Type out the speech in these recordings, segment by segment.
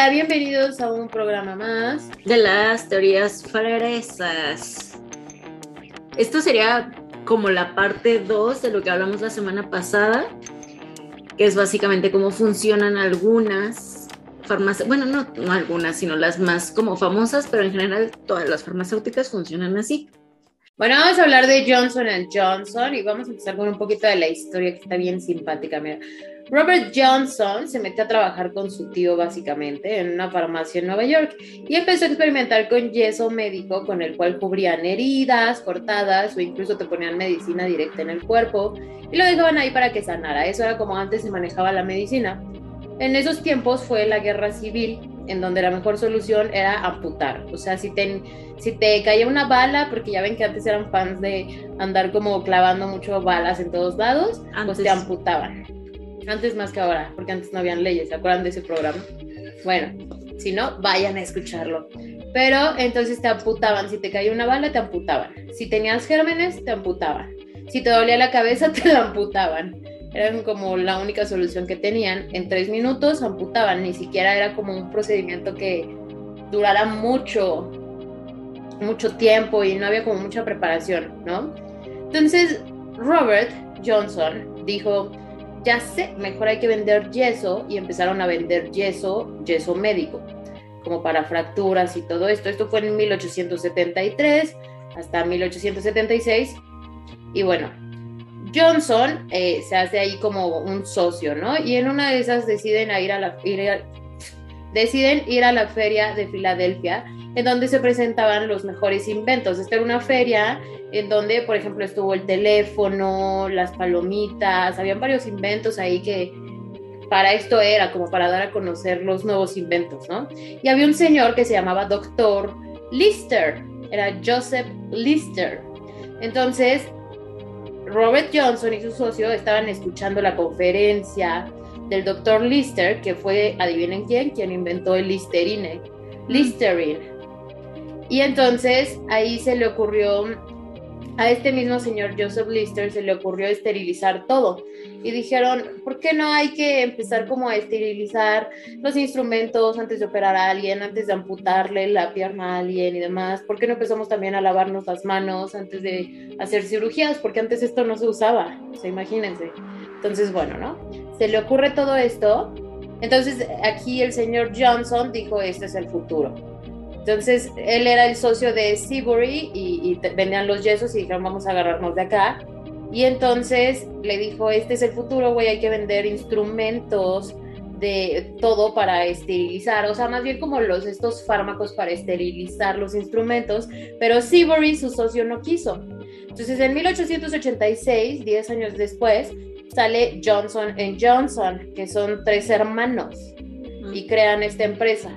Hola, bienvenidos a un programa más de las teorías fresas. Esto sería como la parte 2 de lo que hablamos la semana pasada, que es básicamente cómo funcionan algunas farmacias, bueno, no, no algunas, sino las más como famosas, pero en general todas las farmacéuticas funcionan así. Bueno, vamos a hablar de Johnson Johnson y vamos a empezar con un poquito de la historia que está bien simpática. Mira, Robert Johnson se metió a trabajar con su tío básicamente en una farmacia en Nueva York y empezó a experimentar con yeso médico con el cual cubrían heridas, cortadas o incluso te ponían medicina directa en el cuerpo y lo dejaban ahí para que sanara. Eso era como antes se manejaba la medicina. En esos tiempos fue la guerra civil en donde la mejor solución era amputar. O sea, si te, si te caía una bala, porque ya ven que antes eran fans de andar como clavando mucho balas en todos lados, pues te amputaban. Antes más que ahora, porque antes no habían leyes, ¿se acuerdan de ese programa? Bueno, si no, vayan a escucharlo. Pero entonces te amputaban, si te caía una bala, te amputaban. Si tenías gérmenes, te amputaban. Si te dolía la cabeza, te amputaban. Eran como la única solución que tenían. En tres minutos amputaban, ni siquiera era como un procedimiento que durara mucho, mucho tiempo y no había como mucha preparación, ¿no? Entonces, Robert Johnson dijo, ya sé, mejor hay que vender yeso y empezaron a vender yeso, yeso médico, como para fracturas y todo esto. Esto fue en 1873 hasta 1876 y bueno, Johnson eh, se hace ahí como un socio, ¿no? Y en una de esas deciden ir a la deciden ir a la feria de Filadelfia, en donde se presentaban los mejores inventos. Esta era una feria en donde, por ejemplo, estuvo el teléfono, las palomitas, habían varios inventos ahí que para esto era como para dar a conocer los nuevos inventos, ¿no? Y había un señor que se llamaba Doctor Lister, era Joseph Lister. Entonces, Robert Johnson y su socio estaban escuchando la conferencia del doctor Lister, que fue, adivinen quién, quien inventó el Listerine, Listerine. Y entonces ahí se le ocurrió a este mismo señor Joseph Lister se le ocurrió esterilizar todo. Y dijeron, ¿por qué no hay que empezar como a esterilizar los instrumentos antes de operar a alguien, antes de amputarle la pierna a alguien y demás? ¿Por qué no empezamos también a lavarnos las manos antes de hacer cirugías? Porque antes esto no se usaba, o sea, imagínense. Entonces, bueno, ¿no? Se le ocurre todo esto. Entonces, aquí el señor Johnson dijo, este es el futuro entonces, él era el socio de Seabury y, vendían los yesos y dijeron, vamos a agarrarnos de acá. Y entonces le dijo, este es el futuro, güey, hay que vender instrumentos de todo para esterilizar, o sea, más bien como los estos fármacos para esterilizar los instrumentos, pero Seabury, su socio, no quiso. Entonces, en 1886, 10 años después, sale Johnson Johnson, que son tres hermanos, y crean esta empresa.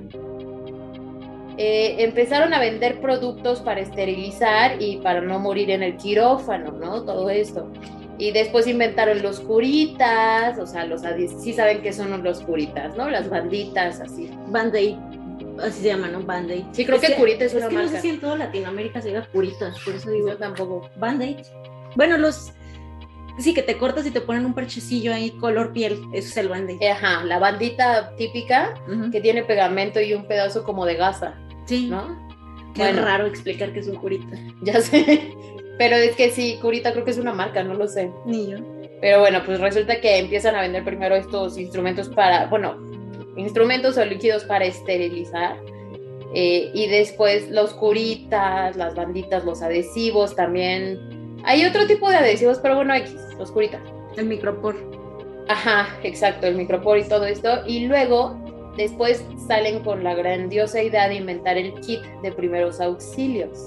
Eh, empezaron a vender productos para esterilizar y para no morir en el quirófano, ¿no? Todo esto. Y después inventaron los curitas, o sea, los sí saben qué son los curitas, ¿no? Las banditas, así. Band-Aid, así se llama, ¿no? Band-Aid. Sí, creo que, curita es, una que marca. No sé si en toda Latinoamérica se diga curitas, por eso digo. Yo tampoco. Band-Aid. Bueno, los sí, que te cortas y te ponen un parchecillo ahí color piel, eso es el band-aid. Ajá, la bandita típica que tiene pegamento y un pedazo como de gasa. Sí. ¿No? Qué raro explicar que es un curita. Ya sé. Pero es que sí, curita creo que es una marca, no lo sé. Ni yo. Pero bueno, pues resulta que empiezan a vender primero estos instrumentos para, bueno, instrumentos o líquidos para esterilizar. Eh, y después los curitas, las banditas, los adhesivos también. Hay otro tipo de adhesivos, pero bueno, X, los curitas. El micropor. Ajá, exacto, el micropor y todo esto. Y luego Después salen con la grandiosa idea de inventar el kit de primeros auxilios.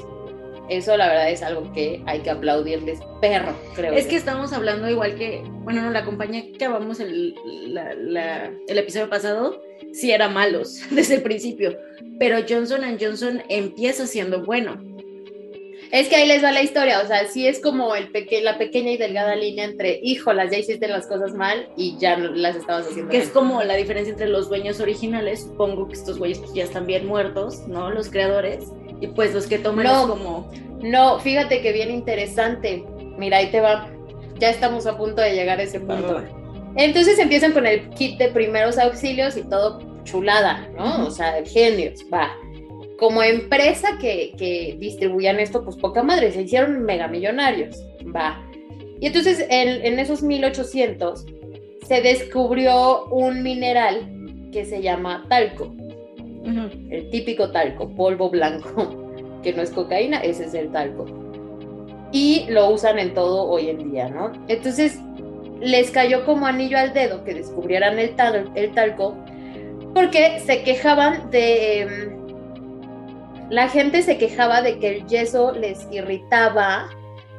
Eso la verdad es algo que hay que aplaudirles, perro, creo. Es que estamos hablando igual que, bueno, no, la compañía que acabamos el, el episodio pasado, sí era malos desde el principio, pero Johnson Johnson empieza siendo bueno es que ahí les va la historia, o sea, sí es como el peque la pequeña y delgada línea entre, híjolas, ya hiciste las cosas mal y ya las estabas haciendo Que es como la diferencia entre los dueños originales, supongo que estos güeyes pues, ya están bien muertos, ¿no? Los creadores, y pues los que toman no, como... No, fíjate que bien interesante, mira, ahí te va, ya estamos a punto de llegar a ese punto. Entonces empiezan con el kit de primeros auxilios y todo chulada, ¿no? O sea, genios, va. Como empresa que, que distribuían esto, pues poca madre, se hicieron megamillonarios, va. Y entonces en, en esos 1800 se descubrió un mineral que se llama talco, el típico talco, polvo blanco, que no es cocaína, ese es el talco. Y lo usan en todo hoy en día, ¿no? Entonces les cayó como anillo al dedo que descubrieran el, el talco, porque se quejaban de... La gente se quejaba de que el yeso les irritaba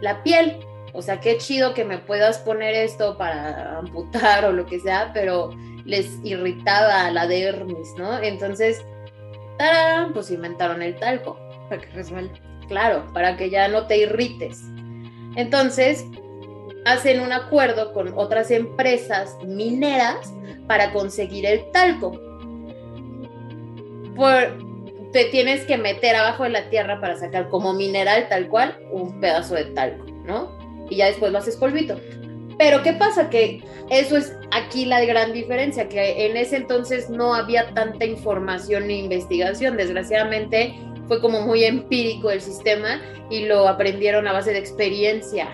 la piel. O sea, qué chido que me puedas poner esto para amputar o lo que sea, pero les irritaba la dermis, ¿no? Entonces, ¡tarán! pues inventaron el talco. Para que resuelva. Claro, para que ya no te irrites. Entonces, hacen un acuerdo con otras empresas mineras para conseguir el talco. Por, te tienes que meter abajo de la tierra para sacar como mineral tal cual un pedazo de talco, ¿no? Y ya después lo haces polvito. Pero ¿qué pasa? Que eso es aquí la gran diferencia, que en ese entonces no había tanta información ni investigación. Desgraciadamente fue como muy empírico el sistema y lo aprendieron a base de experiencia.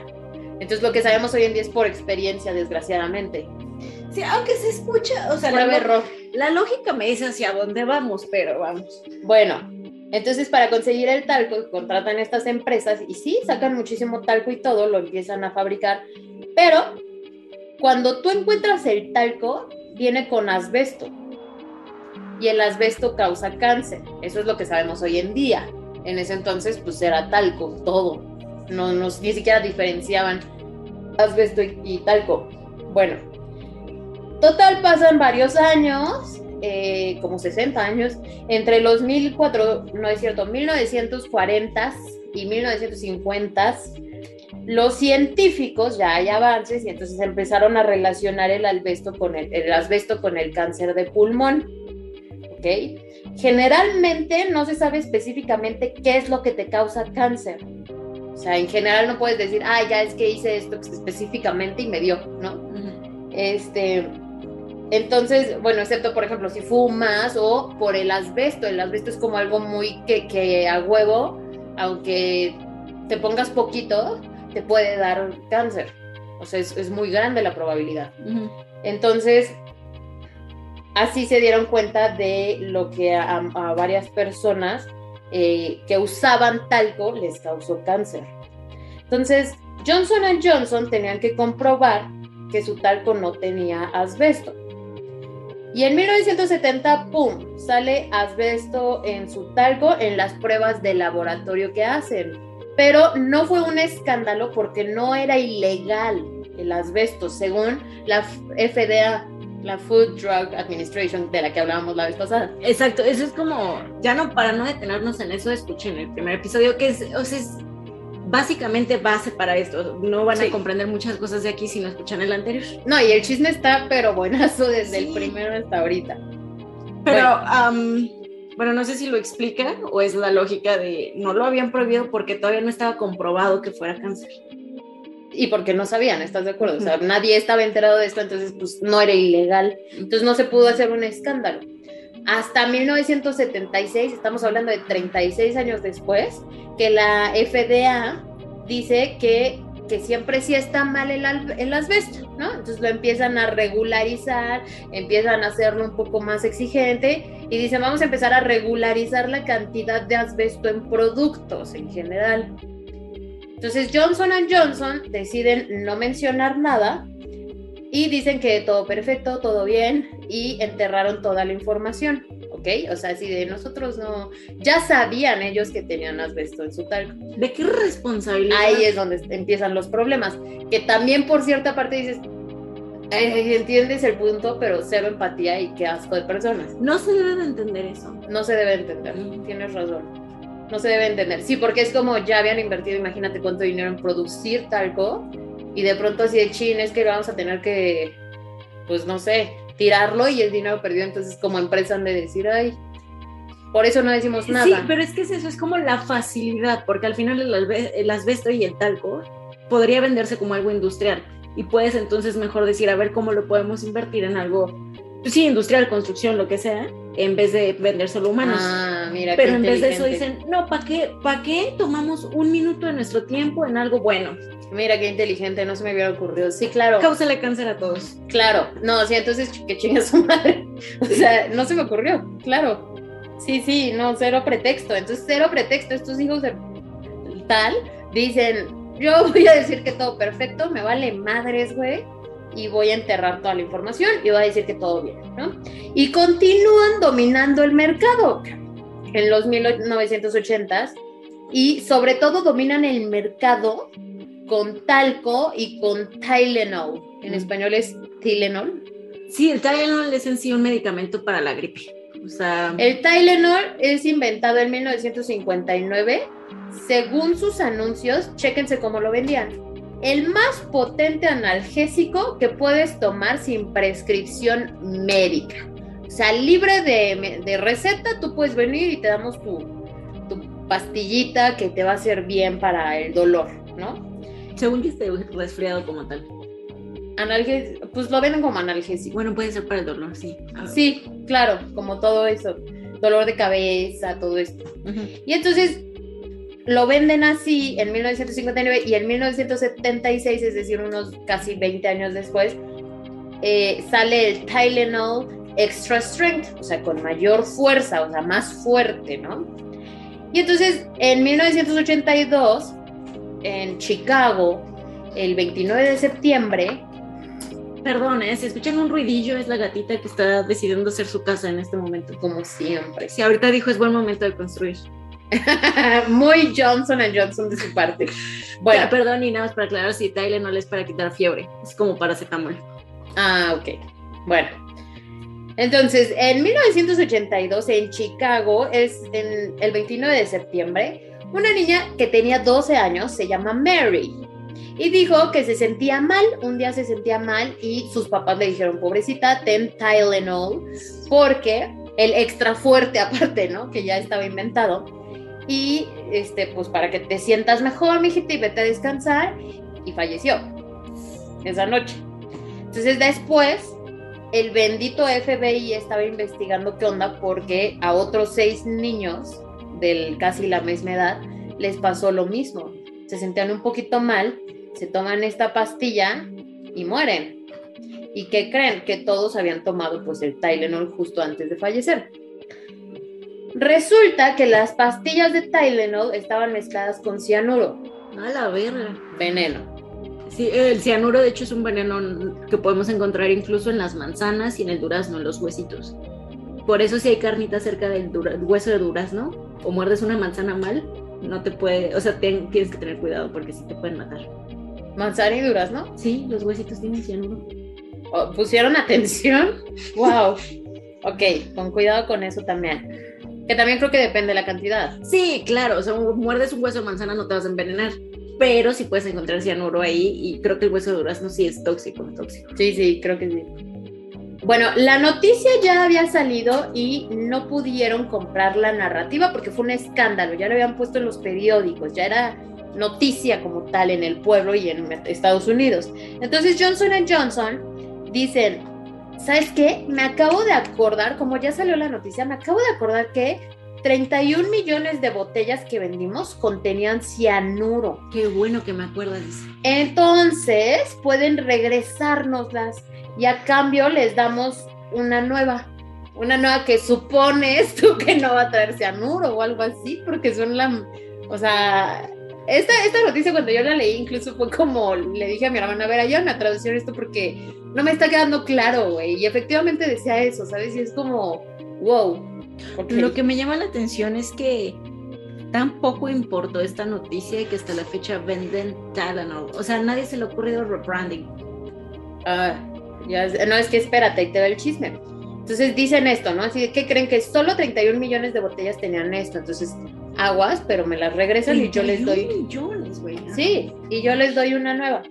Entonces lo que sabemos hoy en día es por experiencia, desgraciadamente. Sí, aunque se escucha, o sea, la, error. la lógica me dice hacia dónde vamos, pero vamos. Bueno, entonces para conseguir el talco contratan estas empresas y sí, sacan muchísimo talco y todo, lo empiezan a fabricar, pero cuando tú encuentras el talco, viene con asbesto. Y el asbesto causa cáncer. Eso es lo que sabemos hoy en día. En ese entonces, pues era talco, todo no nos ni siquiera diferenciaban asbesto y, talco. Bueno, total pasan varios años, eh, como 60 años, entre los 1400, no es cierto, 1940 y 1950 los científicos, ya hay avances y entonces empezaron a relacionar el asbesto con el, el asbesto con el cáncer de pulmón. ¿Ok? Generalmente no se sabe específicamente qué es lo que te causa cáncer. O sea, en general no puedes decir, ah, ya es que hice esto específicamente y me dio, ¿no? Este, entonces, bueno, excepto por ejemplo si fumas o por el asbesto, el asbesto es como algo muy que, que a huevo, aunque te pongas poquito, te puede dar cáncer. O sea, es, muy grande la probabilidad. Entonces, así se dieron cuenta de lo que a varias personas eh, que usaban talco les causó cáncer. Entonces, Johnson Johnson tenían que comprobar que su talco no tenía asbesto. Y en 1970, ¡pum!, sale asbesto en su talco en las pruebas de laboratorio que hacen. Pero no fue un escándalo porque no era ilegal el asbesto, según la FDA la Food Drug Administration de la que hablábamos la vez pasada. Exacto, eso es como, ya no, para no detenernos en eso, escuchen el primer episodio, que es, o sea, es básicamente base para esto. No van a comprender muchas cosas de aquí si no escuchan el anterior. No, y el chisme está, pero buenazo desde el primero hasta ahorita. Pero, bueno. no sé si lo explica o es la lógica de no lo habían prohibido porque todavía no estaba comprobado que fuera cáncer y porque no sabían, ¿estás de acuerdo? O sea, nadie estaba enterado de esto, entonces pues no era ilegal, entonces no se pudo hacer un escándalo. Hasta 1976, estamos hablando de 36 años después, que la FDA dice que, que siempre sí está mal el, el asbesto, ¿no? Entonces lo empiezan a regularizar, empiezan a hacerlo un poco más exigente y dicen, vamos a empezar a regularizar la cantidad de asbesto en productos en general. Entonces Johnson Johnson deciden no mencionar nada y dicen que todo perfecto, todo bien y enterraron toda la información, ¿ok? O sea, si de nosotros no, ya sabían ellos que tenían asbesto en su talco. ¿De qué responsabilidad? Ahí es donde empiezan los problemas, que también por cierta parte dices, entiendes el punto, pero cero empatía y qué asco de personas. No se debe de entender eso. No se debe entender, tienes razón no se debe entender. Sí, porque es como ya habían invertido, imagínate cuánto dinero en producir talco y de pronto así de chin es que vamos a tener que, pues no sé, tirarlo y el dinero perdido. Entonces como empresa han de decir, ay, por eso no decimos nada. Sí, pero es que eso es como la facilidad, porque al final el, asbesto y el talco podría venderse como algo industrial y puedes entonces mejor decir, a ver cómo lo podemos invertir en algo, pues sí, industrial, construcción, lo que sea, en vez de vender solo humanos. Ah, mira. Pero en vez de eso dicen, no, ¿para qué, ¿para qué tomamos un minuto de nuestro tiempo en algo bueno? Mira qué inteligente, no se me hubiera ocurrido. Sí, claro. Cáusale cáncer a todos. Claro. No, sí, entonces que chinga su madre. O sea, no se me ocurrió. Claro. Sí, sí, no, cero pretexto. Entonces, cero pretexto. Estos hijos de tal dicen, yo voy a decir que todo perfecto, me vale madres, güey. Y voy a enterrar toda la información y voy a decir que todo bien, ¿no? Y continúan dominando el mercado en los 1980s y sobre todo dominan el mercado con talco y con Tylenol. En Mm. español es Tylenol. Sí, el Tylenol es en sí un medicamento para la gripe. O sea, El Tylenol es inventado en 1959. Según sus anuncios, chéquense cómo lo vendían. El más potente analgésico que puedes tomar sin prescripción médica. O sea, libre de, de receta, tú puedes venir y te damos tu, tu pastillita que te va a hacer bien para el dolor, ¿no? Según yo esté resfriado como tal. Analges pues lo venden como analgésico. Bueno, puede ser para el dolor, sí. Ah, Sí, claro, como todo eso. Dolor de cabeza, todo esto. ujú. Y entonces lo venden así en 1959 y en 1976, es decir, unos casi 20 años después, eh, sale el Tylenol Extra Strength, o sea, con mayor fuerza, o sea, más fuerte, ¿no? Y entonces en 1982, en Chicago, el 29 de septiembre, Perdón, ¿eh? si escuchan un ruidillo, es la gatita que está decidiendo hacer su casa en este momento. como siempre, Si ahorita dijo es buen momento de construir. muy Johnson Johnson de su parte. Bueno, perdón, y nada más para aclarar, si Tylenol es para quitar fiebre, es como paracetamol. Ah, ok. Bueno. Entonces, en 1982, en Chicago, es en el 29 de septiembre, una niña que tenía 12 años, se llama Mary, y dijo que se sentía mal, un día se sentía mal y sus papás le dijeron, pobrecita, ten Tylenol, porque el extra fuerte aparte, ¿no? Que ya estaba inventado. Y, este, pues para que te sientas mejor, mijita, y vete a descansar, y falleció esa noche. Entonces después, el bendito FBI estaba investigando qué onda porque a otros seis niños del casi la misma edad les pasó lo mismo. Se sentían un poquito mal, se toman esta pastilla y mueren. ¿Y qué creen? Que todos habían tomado pues el Tylenol justo antes de fallecer. Resulta que las pastillas de Tylenol estaban mezcladas con cianuro, A la verga. veneno. Sí, el cianuro de hecho es un veneno que podemos encontrar incluso en las manzanas y en el durazno, en los huesitos. Por eso si hay carnita cerca del dura- hueso de durazno o muerdes una manzana mal, no te puede, o sea, ten- tienes que tener cuidado porque sí te pueden matar. Manzana y durazno. Sí, los huesitos tienen cianuro. Oh, ¿Pusieron atención? ¡Wow! Ok, con cuidado con eso también. Que también creo que depende de la cantidad. Sí, claro, o sea, muerdes un hueso de manzana no te vas a envenenar, pero sí puedes encontrar cianuro ahí y creo que el hueso de durazno sí es tóxico, es tóxico. Sí, sí, creo que sí. Bueno, la noticia ya había salido y no pudieron comprar la narrativa porque fue un escándalo. Ya lo habían puesto en los periódicos, ya era noticia como tal en el pueblo y en Estados Unidos. Entonces Johnson Johnson dicen, ¿sabes qué? Me acabo de acordar, como ya salió la noticia, me acabo de acordar que 31 millones de botellas que vendimos contenían cianuro. Qué bueno que me acuerdas. Entonces pueden regresárnoslas y a cambio les damos una nueva. Una nueva que supones tú que no va a traer cianuro o algo así, porque son la. O sea, esta, esta noticia cuando yo la leí, incluso fue como le dije a mi hermana: A ver, ayúdame a traducir esto porque no me está quedando claro, güey. Y efectivamente decía eso, ¿sabes? Y es como, wow. Ok. Lo que me llama la atención es que tampoco importó esta noticia y que hasta la fecha venden Tylenol. O sea, a nadie se le ha ocurrido rebranding. Ah, ya, no, es que espérate, ahí te va el chisme. Entonces dicen esto, ¿no? Así que creen que solo 31 millones de botellas tenían esto. Entonces, aguas, pero me las regresan y yo les 31 doy. millones, güey. Sí, y yo les doy una nueva.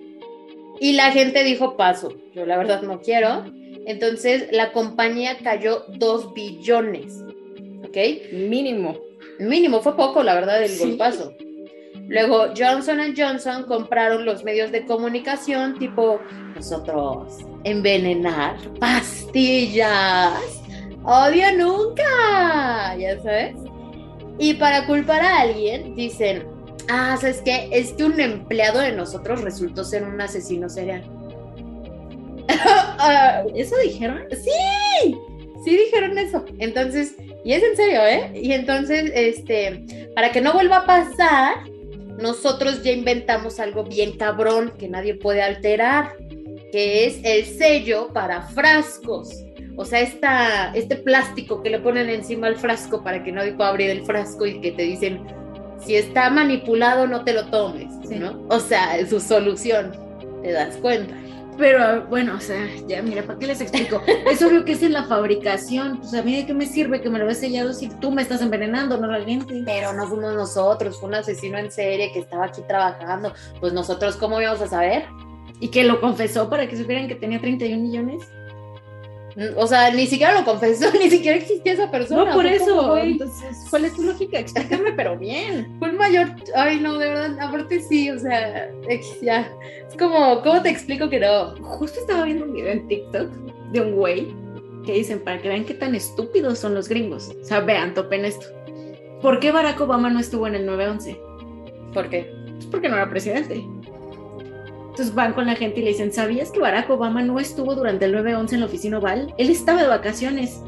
Y la gente dijo paso. Yo la verdad no quiero. Entonces la compañía cayó 2 billones. ¿Ok? Mínimo. Mínimo, fue poco, la verdad, el Sí. golpazo. Luego Johnson Johnson compraron los medios de comunicación tipo nosotros envenenar pastillas odio nunca, ya sabes. Y para culpar a alguien, dicen, ah, ¿sabes qué? Es que un empleado de nosotros resultó ser un asesino serial. Ah, ¿Eso dijeron? Sí, sí dijeron eso. Entonces, y es en serio, ¿eh? Y entonces, este, para que no vuelva a pasar, nosotros ya inventamos algo bien cabrón que nadie puede alterar, que es el sello para frascos. O sea, esta, este plástico que le ponen encima al frasco para que nadie pueda abrir el frasco y que te dicen, si está manipulado, no te lo tomes, ¿no? O sea, es su solución, te das cuenta. Pero bueno, o sea, ya mira, ¿para qué les explico? Es obvio que es en la fabricación. Pues a mí de qué me sirve que me lo ves sellado si tú me estás envenenando, no realmente. Pero no fuimos nosotros, fue un asesino en serie que estaba aquí trabajando. Pues nosotros, ¿cómo íbamos a saber? Y que lo confesó para que supieran que tenía 31 millones. O sea, ni siquiera lo confesó, ni siquiera existía esa persona. No, por eso. Entonces, ¿cuál es tu lógica? Explícame, pero bien. Fue el mayor. Ay, no, de verdad. Aparte, sí, o sea, ya. Es como, ¿cómo te explico que no? Justo estaba viendo un video en TikTok de un güey que dicen para que vean qué tan estúpidos son los gringos. O sea, vean, topen esto. ¿Por qué Barack Obama no estuvo en el 9-11? ¿Por qué? Pues porque no era presidente. Entonces van con la gente y le dicen, ¿sabías que Barack Obama no estuvo durante el 9-11 en la oficina oval? Él estaba de vacaciones.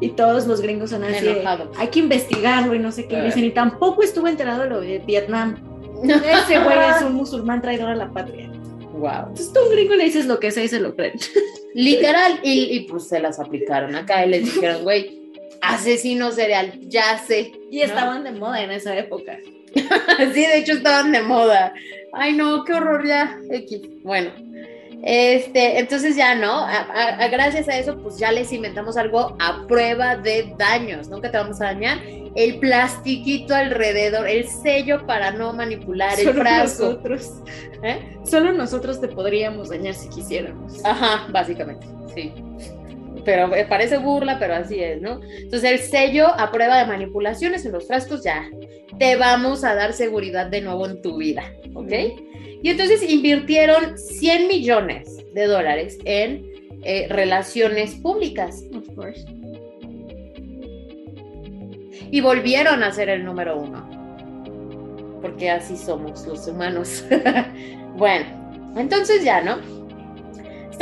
Y todos los gringos son así, hay que investigarlo y no sé qué. Y dicen, y tampoco estuvo enterado de lo de Vietnam. Ese güey es un musulmán traidor a la patria. Wow. Entonces tú a un gringo le dices lo que sea y se lo creen. Literal, y, pues se las aplicaron acá y les dijeron, güey, asesino serial, ya sé. Y estaban de moda en esa época. sí, de hecho estaban de moda. Ay, no, qué horror ya. X. Bueno, este, entonces ya no, gracias a eso, pues ya les inventamos algo a prueba de daños, nunca te vamos a dañar. El plastiquito alrededor, el sello para no manipular el frasco. Nosotros. ¿Eh? Solo nosotros te podríamos dañar si quisiéramos. Ajá, básicamente, sí. Pero parece burla, pero así es, ¿no? Entonces el sello a prueba de manipulaciones en los frascos ya te vamos a dar seguridad de nuevo en tu vida, ¿ok? Y entonces invirtieron 100 millones de dólares en eh, relaciones públicas. Of course. Y volvieron a ser el número uno. Porque así somos los humanos. bueno, entonces ya, ¿no?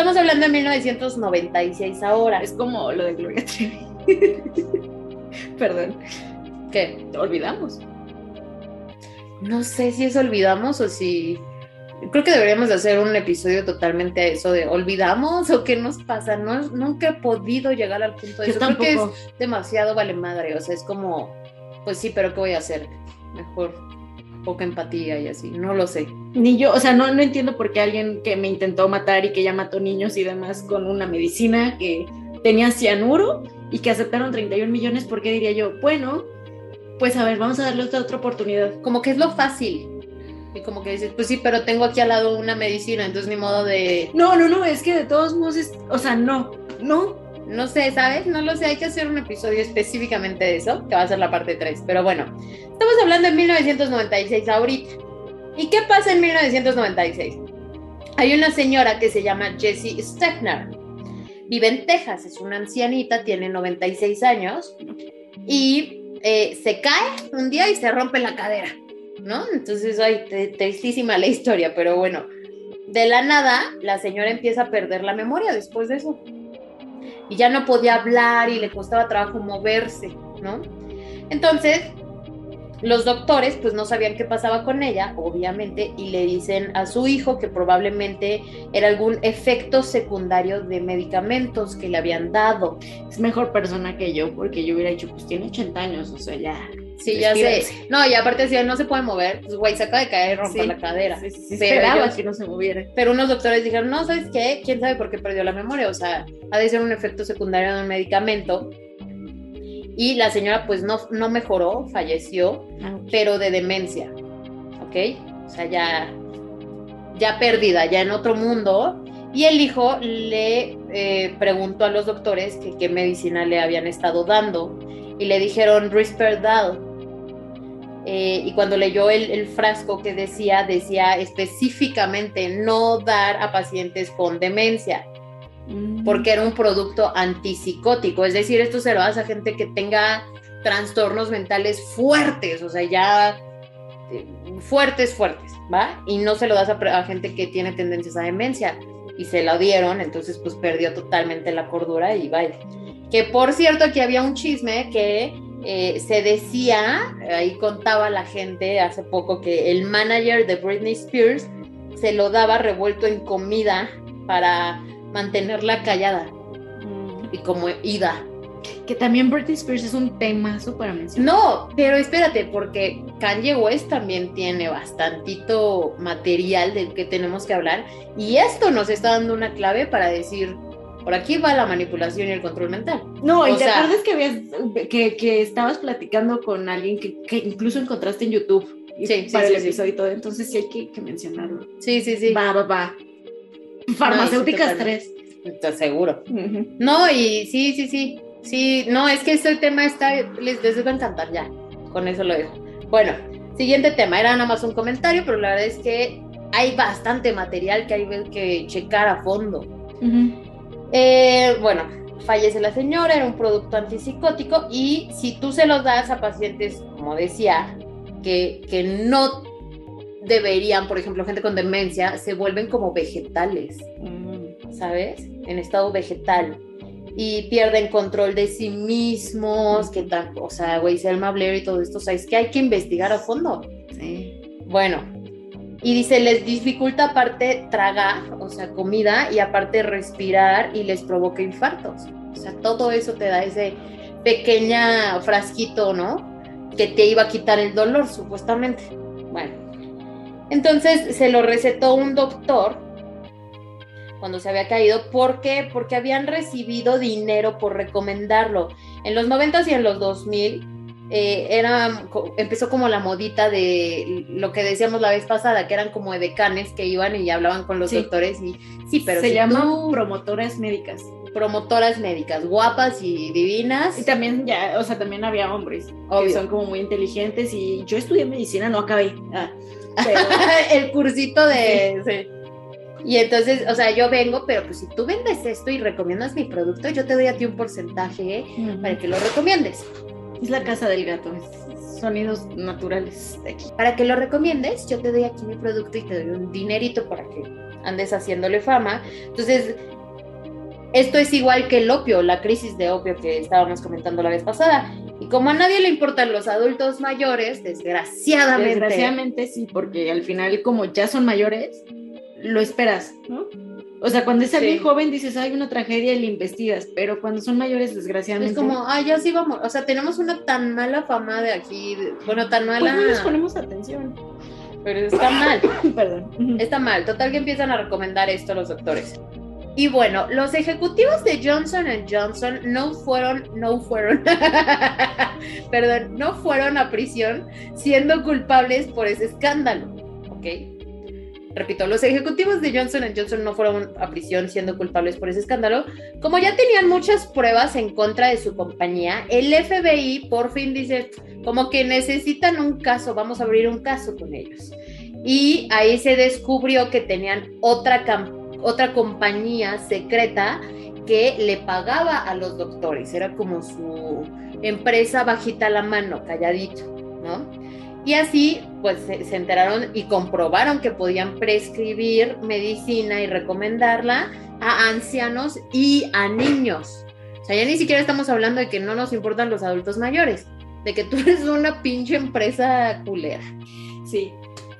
Estamos hablando de 1996 ahora. Es como lo de Gloria Trevi. Perdón. ¿Qué? Olvidamos. No sé si es olvidamos o si creo que deberíamos hacer un episodio totalmente a eso de olvidamos o qué nos pasa. No, nunca he podido llegar al punto de eso. Creo que es demasiado vale madre. O sea, es como, pues sí, pero ¿qué voy a hacer? Mejor poca empatía y así. No lo sé. Ni yo, o sea, no, no entiendo por qué alguien que me intentó matar y que ya mató niños y demás con una medicina que tenía cianuro y que aceptaron 31 millones, ¿por qué diría yo? Bueno, pues a ver, vamos a darle otra, otra oportunidad. Como que es lo fácil. Y como que dices, pues sí, pero tengo aquí al lado una medicina, entonces ni modo de... No, no, no, es que de todos modos, es, o sea, no, no. No sé, ¿sabes? No lo sé, hay que hacer un episodio específicamente de eso, que va a ser la parte 3. Pero bueno, estamos hablando de 1996 ahorita. ¿Y qué pasa en 1996? Hay una señora que se llama Jessie Stechner. Vive en Texas, es una ancianita, tiene 96 años y eh, se cae un día y se rompe la cadera. ¿no? Entonces, ay, tristísima la historia, pero bueno, de la nada, la señora empieza a perder la memoria después de eso. Y ya no podía hablar y le costaba trabajo moverse, ¿no? Entonces, los doctores pues no sabían qué pasaba con ella, obviamente, y le dicen a su hijo que probablemente era algún efecto secundario de medicamentos que le habían dado. Es mejor persona que yo, porque yo hubiera dicho, pues tiene 80 años, o sea, ya. Sí, ya sé. No, y aparte si no se puede mover, pues güey, se acaba de caer y romper la cadera. Sí, sí, sí, que no se moviera. Pero unos doctores dijeron, no, ¿sabes qué? ¿Quién sabe por qué perdió la memoria? O sea, ha de ser un efecto secundario de un medicamento y la señora pues no, no mejoró, falleció, pero de demencia, ¿ok? O sea, ya, ya perdida, ya en otro mundo. Y el hijo le eh, preguntó a los doctores que qué medicina le habían estado dando y le dijeron Risperdal. Eh, y cuando leyó el, el, frasco que decía, decía específicamente no dar a pacientes con demencia. mm. porque era un producto antipsicótico, es decir, esto se lo hace a gente que tenga trastornos mentales fuertes, o sea, ya eh, fuertes, fuertes, ¿va? Y no se lo das a, gente que tiene tendencias a demencia y se lo dieron, entonces pues perdió totalmente la cordura y vaya. Que por cierto, aquí había un chisme que eh, se decía, ahí contaba la gente hace poco que el manager de Britney Spears se lo daba revuelto en comida para mantenerla callada mm. y como ida. Que también Britney Spears es un tema súper mencionar. No, pero espérate, porque Kanye West también tiene bastantito material del que tenemos que hablar y esto nos está dando una clave para decir, por aquí va la manipulación y el control mental. No, y te acuerdas que, habías, que, estabas platicando con alguien que, incluso encontraste en YouTube sí, para el episodio y todo, entonces sí hay que, mencionarlo. Sí, sí, sí. Va, va, va. Farmacéuticas 3. Estás seguro. No, y sí, sí, sí. Sí, no, es que este tema está, les, les va a encantar ya. Con eso lo dejo. Bueno, siguiente tema. Era nada más un comentario, pero la verdad es que hay bastante material que hay que checar a fondo. Eh, bueno, fallece la señora, era un producto antipsicótico y si tú se los das a pacientes, como decía, que, que no deberían, por ejemplo, gente con demencia, se vuelven como vegetales, mm. ¿sabes? En estado vegetal. Y pierden control de sí mismos, que tal, o sea, güey, Selma Blair y todo esto, o sea, es que hay que investigar a fondo. Sí. Bueno, y dice, les dificulta aparte tragar, o sea, comida, y aparte respirar y les provoca infartos. O sea, todo eso te da ese pequeña frasquito, ¿no? Que te iba a quitar el dolor, supuestamente. Bueno, entonces se lo recetó un doctor cuando se había caído. ¿Por qué? Porque habían recibido dinero por recomendarlo. En los 90 y en los 2000 eh, era, empezó como la modita de lo que decíamos la vez pasada, que eran como decanes que iban y hablaban con los doctores y sí, pero se llaman promotoras médicas. Promotoras médicas, guapas y divinas. Y también ya, o sea, también había hombres que son como muy inteligentes y yo estudié medicina, no acabé. Ah, el cursito de... Y entonces, o sea, yo vengo, pero pues si tú vendes esto y recomiendas mi producto, yo te doy a ti un porcentaje para que lo recomiendes. Es la casa del gato, sonidos naturales de aquí. Para que lo recomiendes, yo te doy aquí mi producto y te doy un dinerito para que andes haciéndole fama. Entonces, esto es igual que el opio, la crisis de opio que estábamos comentando la vez pasada. Y como a nadie le importan los adultos mayores, desgraciadamente. Desgraciadamente sí, porque al final, como ya son mayores, lo esperas, ¿no? O sea, cuando es alguien joven dices, hay una tragedia y le investigas, pero cuando son mayores, desgraciadamente. Es como, ah, ya sí vamos. O sea, tenemos una tan mala fama de aquí, bueno, tan mala. Pues no les ponemos atención. Pero está mal. Perdón. Está mal. Total que empiezan a recomendar esto los doctores. Y bueno, los ejecutivos de Johnson Johnson no fueron, no fueron, perdón, no fueron a prisión siendo culpables por ese escándalo, ¿ok? Repito, los ejecutivos de Johnson Johnson no fueron a prisión siendo culpables por ese escándalo. Como ya tenían muchas pruebas en contra de su compañía, el FBI por fin dice, como que necesitan un caso, vamos a abrir un caso con ellos. Y ahí se descubrió que tenían otra, otra compañía secreta que le pagaba a los doctores, era como su empresa bajita la mano, calladito, ¿no? Y así, pues se, enteraron y comprobaron que podían prescribir medicina y recomendarla a ancianos y a niños. O sea, ya ni siquiera estamos hablando de que no nos importan los adultos mayores, de que tú eres una pinche empresa culera. Sí,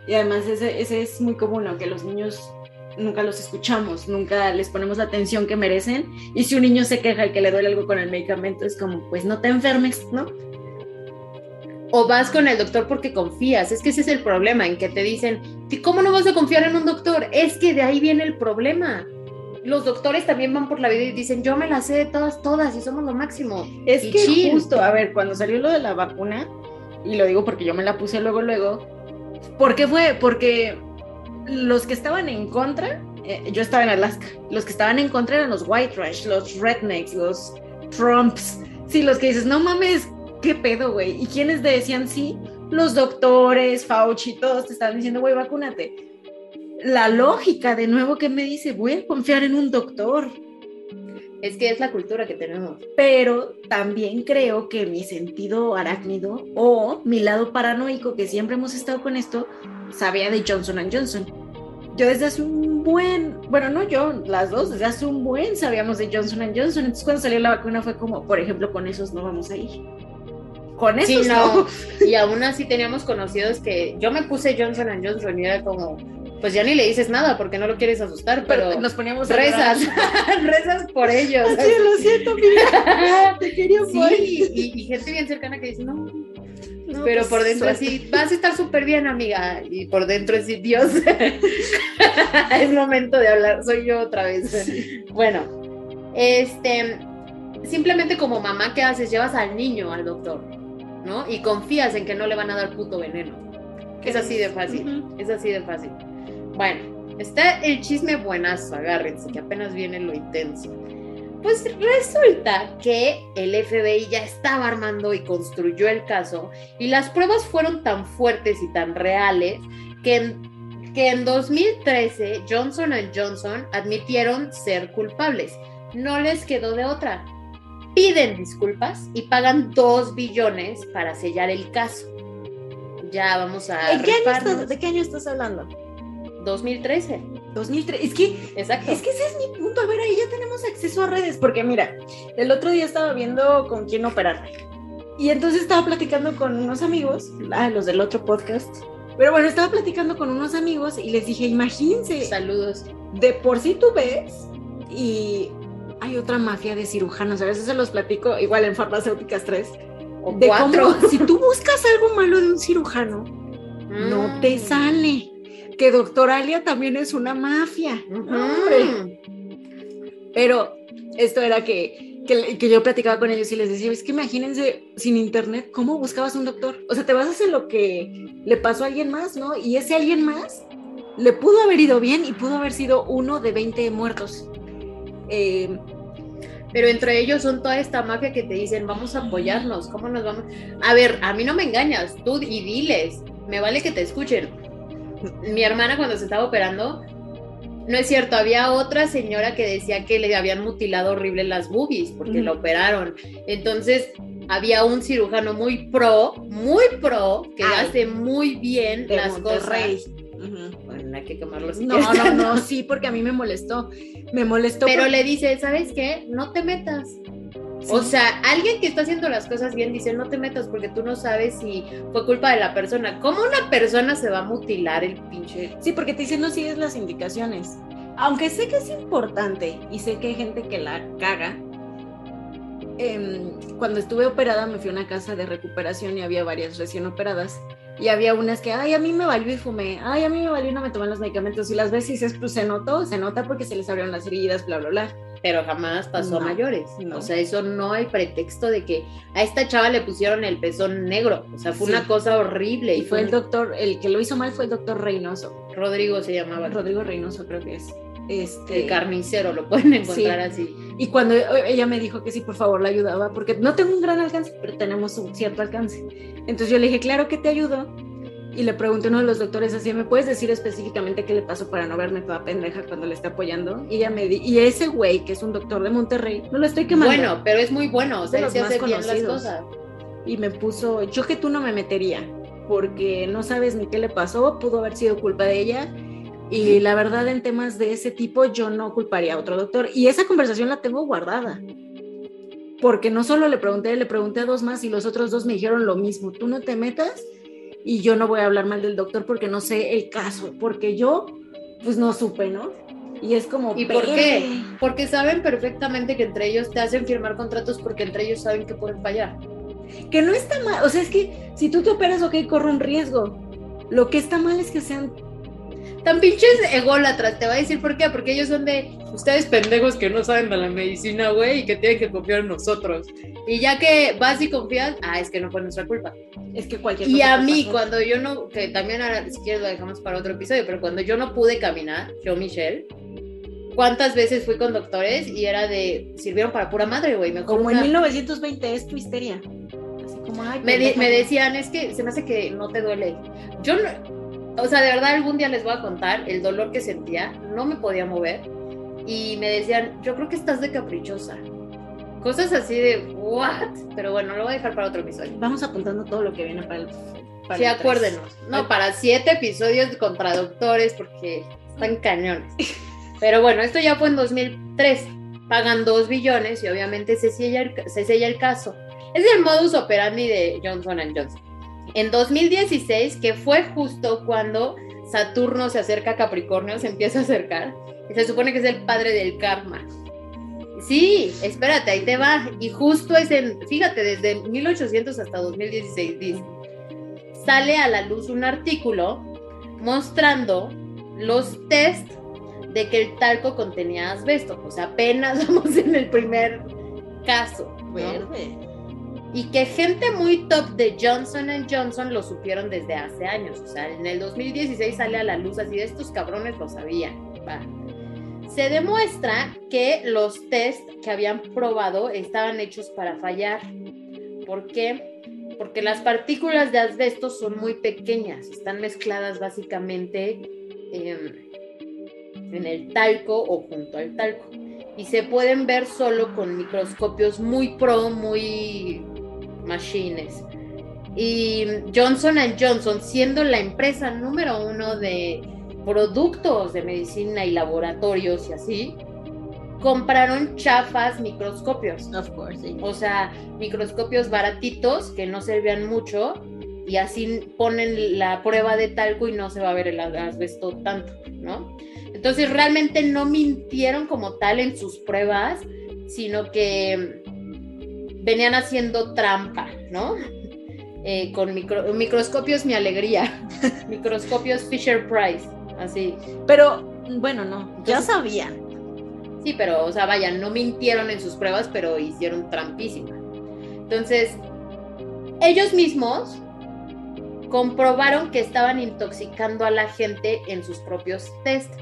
y además ese, es muy común, aunque los niños nunca los escuchamos, nunca les ponemos la atención que merecen. Y si un niño se queja y que le duele algo con el medicamento, es como, pues no te enfermes, ¿no? O vas con el doctor porque confías. Es que ese es el problema, en que te dicen, ¿cómo no vas a confiar en un doctor? Es que de ahí viene el problema. Los doctores también van por la vida y dicen, yo me las sé de todas, todas y somos lo máximo. Es que justo, a ver, cuando salió lo de la vacuna, y lo digo porque yo me la puse luego, luego, ¿por qué fue? Porque los que estaban en contra, eh, yo estaba en Alaska, los que estaban en contra eran los white trash, los rednecks, los Trumps, sí, los que dices, no mames, ¿qué pedo, güey? ¿Y quiénes decían sí? Los doctores, Fauci, todos te estaban diciendo, güey, vacúnate. La lógica, de nuevo, que me dice, voy a confiar en un doctor. Es que es la cultura que tenemos. Pero también creo que mi sentido arácnido o mi lado paranoico, que siempre hemos estado con esto, sabía de Johnson Johnson. Yo desde hace un buen, bueno, no yo, las dos, desde hace un buen sabíamos de Johnson Johnson. Entonces cuando salió la vacuna fue como, por ejemplo, con esos no vamos a ir. Con esos no. Y aún así teníamos conocidos que yo me puse Johnson Johnson y era como, pues ya ni le dices nada porque no lo quieres asustar, pero, nos poníamos rezas, rezas por ellos. Sí, lo siento, mira, te quería Sí, y, gente bien cercana que dice, no, pero pues, por dentro así, vas a estar súper bien, amiga, y por dentro así, Dios, es momento de hablar, soy yo otra vez. Bueno, este, simplemente como mamá, ¿qué haces? Llevas al niño al doctor, ¿no? Y confías en que no le van a dar puto veneno. Es así de fácil, es así de fácil. Bueno, está el chisme buenazo, agárrense, que apenas viene lo intenso. Pues resulta que el FBI ya estaba armando y construyó el caso y las pruebas fueron tan fuertes y tan reales que en, que en 2013 Johnson Johnson admitieron ser culpables. No les quedó de otra. Piden disculpas y pagan 2 billones para sellar el caso. Ya vamos a... ¿De qué año estás hablando? 2013. 2003, es que, Exacto. es que ese es mi punto. A ver, ahí ya tenemos acceso a redes, porque mira, el otro día estaba viendo con quién operar. Y entonces estaba platicando con unos amigos, ah, los del otro podcast. Pero bueno, estaba platicando con unos amigos y les dije, imagínense. Saludos. De por sí tú ves y hay otra mafia de cirujanos. A veces se los platico igual en farmacéuticas 3. O de cuatro. si tú buscas algo malo de un cirujano, no te mm. sale que Doctor Alia también es una mafia. Pero esto era que, que, yo platicaba con ellos y les decía, es que imagínense sin internet, ¿cómo buscabas un doctor? O sea, te vas a hacer lo que le pasó a alguien más, ¿no? Y ese alguien más le pudo haber ido bien y pudo haber sido uno de 20 muertos. Eh, pero entre ellos son toda esta mafia que te dicen, vamos a apoyarnos, ¿cómo nos vamos? A ver, a mí no me engañas, tú y diles, me vale que te escuchen mi hermana cuando se estaba operando, no es cierto, había otra señora que decía que le habían mutilado horrible las boobies porque la operaron. Entonces, había un cirujano muy pro, muy pro, que hace muy bien las cosas. Bueno, hay que quemarlos. No, no, no, sí, porque a mí me molestó. Me molestó. Pero le dice, ¿sabes qué? No te metas. O sea, alguien que está haciendo las cosas bien dice, no te metas porque tú no sabes si fue culpa de la persona. ¿Cómo una persona se va a mutilar el pinche? Sí, porque te dicen no sigues las indicaciones. Aunque sé que es importante y sé que hay gente que la caga. Em, cuando estuve operada me fui a una casa de recuperación y había varias recién operadas. Y había unas que, ay, a mí me valió y fumé, ay, a mí me valió y no me toman los medicamentos. Y las veces pues se notó, se nota porque se les abrieron las heridas, bla, bla, bla pero jamás pasó a mayores. O sea, eso no hay pretexto de que a esta chava le pusieron el pezón negro. O sea, fue una cosa horrible. Y fue el doctor, el que lo hizo mal fue el doctor Reynoso. Rodrigo se llamaba. Rodrigo Reynoso creo que es. Este... El carnicero, lo pueden encontrar así. Y cuando ella me dijo que sí, por favor, la ayudaba, porque no tengo un gran alcance, pero tenemos un cierto alcance. Entonces yo le dije, claro que te ayudo, y le pregunté a uno de los doctores así, ¿me puedes decir específicamente qué le pasó para no verme toda pendeja cuando le está apoyando? Y ella me di y ese güey, que es un doctor de Monterrey, no lo estoy quemando. Bueno, pero es muy bueno, o sea, se hace bien las cosas. Y me puso, yo que tú no me metería, porque no sabes ni qué le pasó, pudo haber sido culpa de ella. Y la verdad, en temas de ese tipo, yo no culparía a otro doctor. Y esa conversación la tengo guardada. Porque no solo le pregunté, le pregunté a dos más y los otros dos me dijeron lo mismo. Tú no te metas y yo no voy a hablar mal del doctor porque no sé el caso, porque yo pues no supe, ¿no? Y es como... ¿Y por qué? Porque saben perfectamente que entre ellos te hacen firmar contratos porque entre ellos saben que pueden fallar. Que no está mal, o sea, es que si tú te operas, ok, corre un riesgo. Lo que está mal es que sean tan pinches ególatras, te va a decir por qué, porque ellos son de ustedes pendejos que no saben de la medicina, güey, y que tienen que confiar en nosotros. Y ya que vas y confías, ah, es que no fue nuestra culpa. Es que cualquier Y a mí, cuando yo no, que también ahora, si quieres lo dejamos para otro episodio, pero cuando yo no pude caminar, yo, Michelle, ¿cuántas veces fui con doctores y era de, sirvieron para pura madre, güey? Como en 1920 es tu histeria. Así como, ay, me, me decían, es que se me hace que no te duele. Yo no o sea, de verdad algún día les voy a contar el dolor que sentía, no me podía mover. y me decían, yo creo que estás de caprichosa. Cosas así de, ¿what? Pero bueno, lo voy a dejar para otro episodio. Vamos apuntando todo lo que viene para el. Para sí, el acuérdenos. No, para siete episodios con traductores porque están cañones. Pero bueno, esto ya fue en 2003. Pagan 2 billones y obviamente se sella el, se sella el caso. Es el modus operandi de Johnson Johnson. En 2016, que fue justo cuando Saturno se acerca a Capricornio, se empieza a acercar, y se supone que es el padre del karma. Sí, espérate, ahí te va. Y justo es en, fíjate, desde 1800 hasta 2016, dice, sale a la luz un artículo mostrando los test de que el talco contenía asbesto. O sea, apenas vamos en el primer caso. ¿no? Verde. Y que gente muy top de Johnson Johnson lo supieron desde hace años. O sea, en el 2016 sale a la luz así de estos cabrones lo sabían. Se demuestra que los test que habían probado estaban hechos para fallar. ¿Por qué? Porque las partículas de asbesto son muy pequeñas, están mezcladas básicamente en el talco o junto al talco. Y se pueden ver solo con microscopios muy pro, muy machines. Y Johnson Johnson, siendo la empresa número uno de productos de medicina y laboratorios y así, compraron chafas microscopios. Of course, sí. O sea, microscopios baratitos que no servían mucho y así ponen la prueba de talco y no se va a ver el asbesto tanto, ¿no? Entonces realmente no mintieron como tal en sus pruebas, sino que venían haciendo trampa, ¿no? Eh, con micro- microscopios mi alegría, microscopios Fisher Price, así. Pero, bueno, no, ya sabían. Sí, pero, o sea, vaya, no mintieron en sus pruebas, pero hicieron trampísima. Entonces, ellos mismos comprobaron que estaban intoxicando a la gente en sus propios test.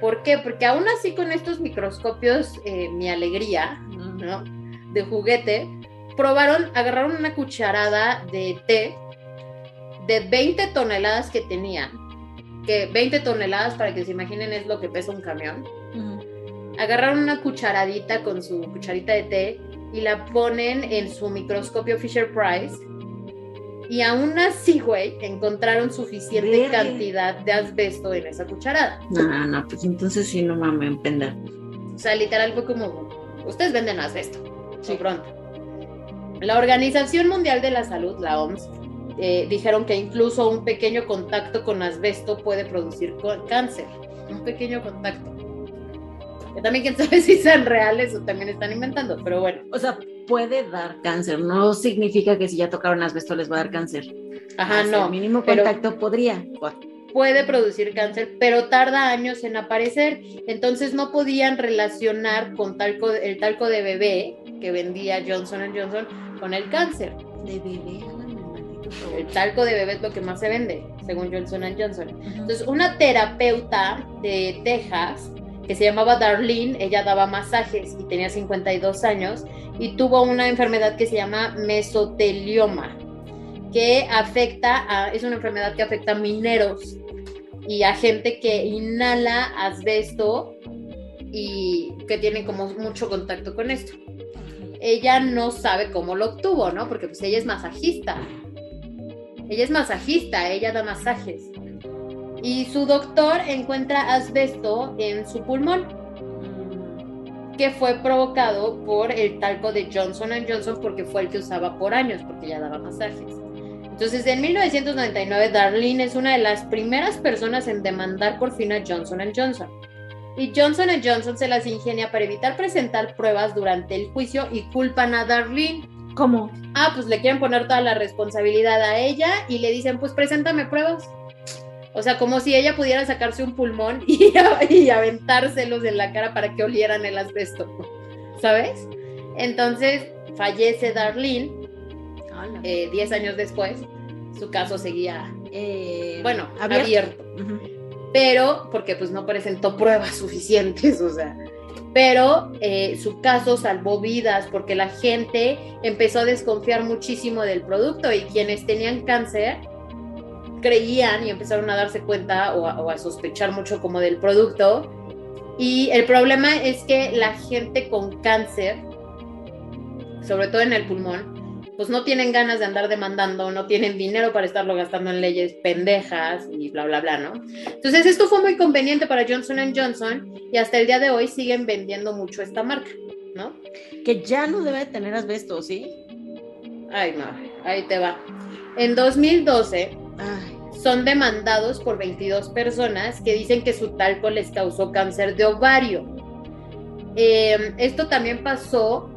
¿Por qué? Porque aún así con estos microscopios, eh, mi alegría, ¿no? De juguete, probaron, agarraron una cucharada de té de 20 toneladas que tenían, que 20 toneladas, para que se imaginen, es lo que pesa un camión agarraron una cucharadita con su cucharita de té y la ponen en su microscopio Fisher Price. Y aún así, güey, encontraron suficiente Verga. cantidad de asbesto en esa cucharada. No, no, pues entonces sí, no mames, pendejo. O sea, literal fue como, ustedes venden asbesto. Sí, pronto. La Organización Mundial de la Salud, la OMS, eh, dijeron que incluso un pequeño contacto con asbesto puede producir cáncer. Un pequeño contacto. Que también quién sabe si sean reales o también están inventando, pero bueno. O sea, puede dar cáncer, no significa que si ya tocaron asbesto les va a dar cáncer. Ajá, no. El mínimo pero- contacto podría. puede producir cáncer, pero tarda años en aparecer. Entonces no podían relacionar con talco, el talco de bebé que vendía Johnson Johnson con el cáncer. De bebé, el talco de bebé es lo que más se vende, según Johnson Johnson. Entonces, una terapeuta de Texas que se llamaba Darlene, ella daba masajes y tenía 52 años y tuvo una enfermedad que se llama mesotelioma, que afecta a, es una enfermedad que afecta a mineros y a gente que inhala asbesto y que tiene como mucho contacto con esto. Ella no sabe cómo lo obtuvo, ¿no? Porque pues ella es masajista. Ella es masajista, ella da masajes. Y su doctor encuentra asbesto en su pulmón, que fue provocado por el talco de Johnson Johnson porque fue el que usaba por años, porque ya daba masajes. Entonces, en 1999, Darlene es una de las primeras personas en demandar por fin a Johnson Johnson. Y Johnson Johnson se las ingenia para evitar presentar pruebas durante el juicio y culpan a Darlene. ¿Cómo? Ah, pues le quieren poner toda la responsabilidad a ella y le dicen, pues preséntame pruebas. O sea, como si ella pudiera sacarse un pulmón y, y aventárselos en la cara para que olieran el asbesto, ¿sabes? Entonces fallece Darlene Hola. eh, 10 años después. Su caso seguía, Eh, bueno, abierto. Pero porque pues no presentó pruebas suficientes, o sea, pero eh, su caso salvó vidas porque la gente empezó a desconfiar muchísimo del producto y quienes tenían cáncer creían y empezaron a darse cuenta o a, o a sospechar mucho como del producto. Y el problema es que la gente con cáncer, sobre todo en el pulmón, pues no tienen ganas de andar demandando, no tienen dinero para estarlo gastando en leyes pendejas y bla, bla, bla, ¿no? Entonces esto fue muy conveniente para Johnson Johnson y hasta el día de hoy siguen vendiendo mucho esta marca, ¿no? Que ya no debe tener asbesto, ¿sí? Ay, no, ahí te va. En 2012 son demandados por 22 personas que dicen que su talco les causó cáncer de ovario. Em, esto también pasó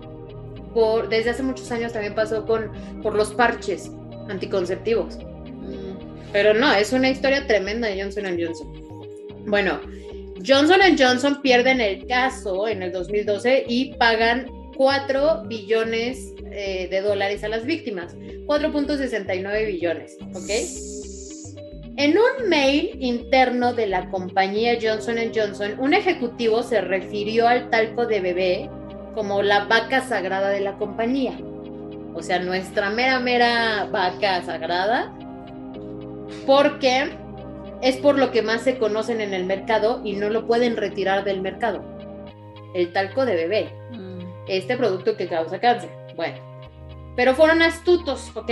por, desde hace muchos años también pasó con, por los parches anticonceptivos. Mm. Pero no, es una historia tremenda de Johnson Johnson. Bueno, Johnson Johnson pierden el caso en el 2012 y pagan 4 billones eh, de dólares a las víctimas. 4.69 billones, ¿ok? En un mail interno de la compañía Johnson Johnson, un ejecutivo se refirió al talco de bebé como la vaca sagrada de la compañía. O sea, nuestra mera, mera vaca sagrada, porque es por lo que más se conocen en el mercado y no lo pueden retirar del mercado. El talco de bebé, mm. este producto que causa cáncer. Bueno, pero fueron astutos, ¿ok?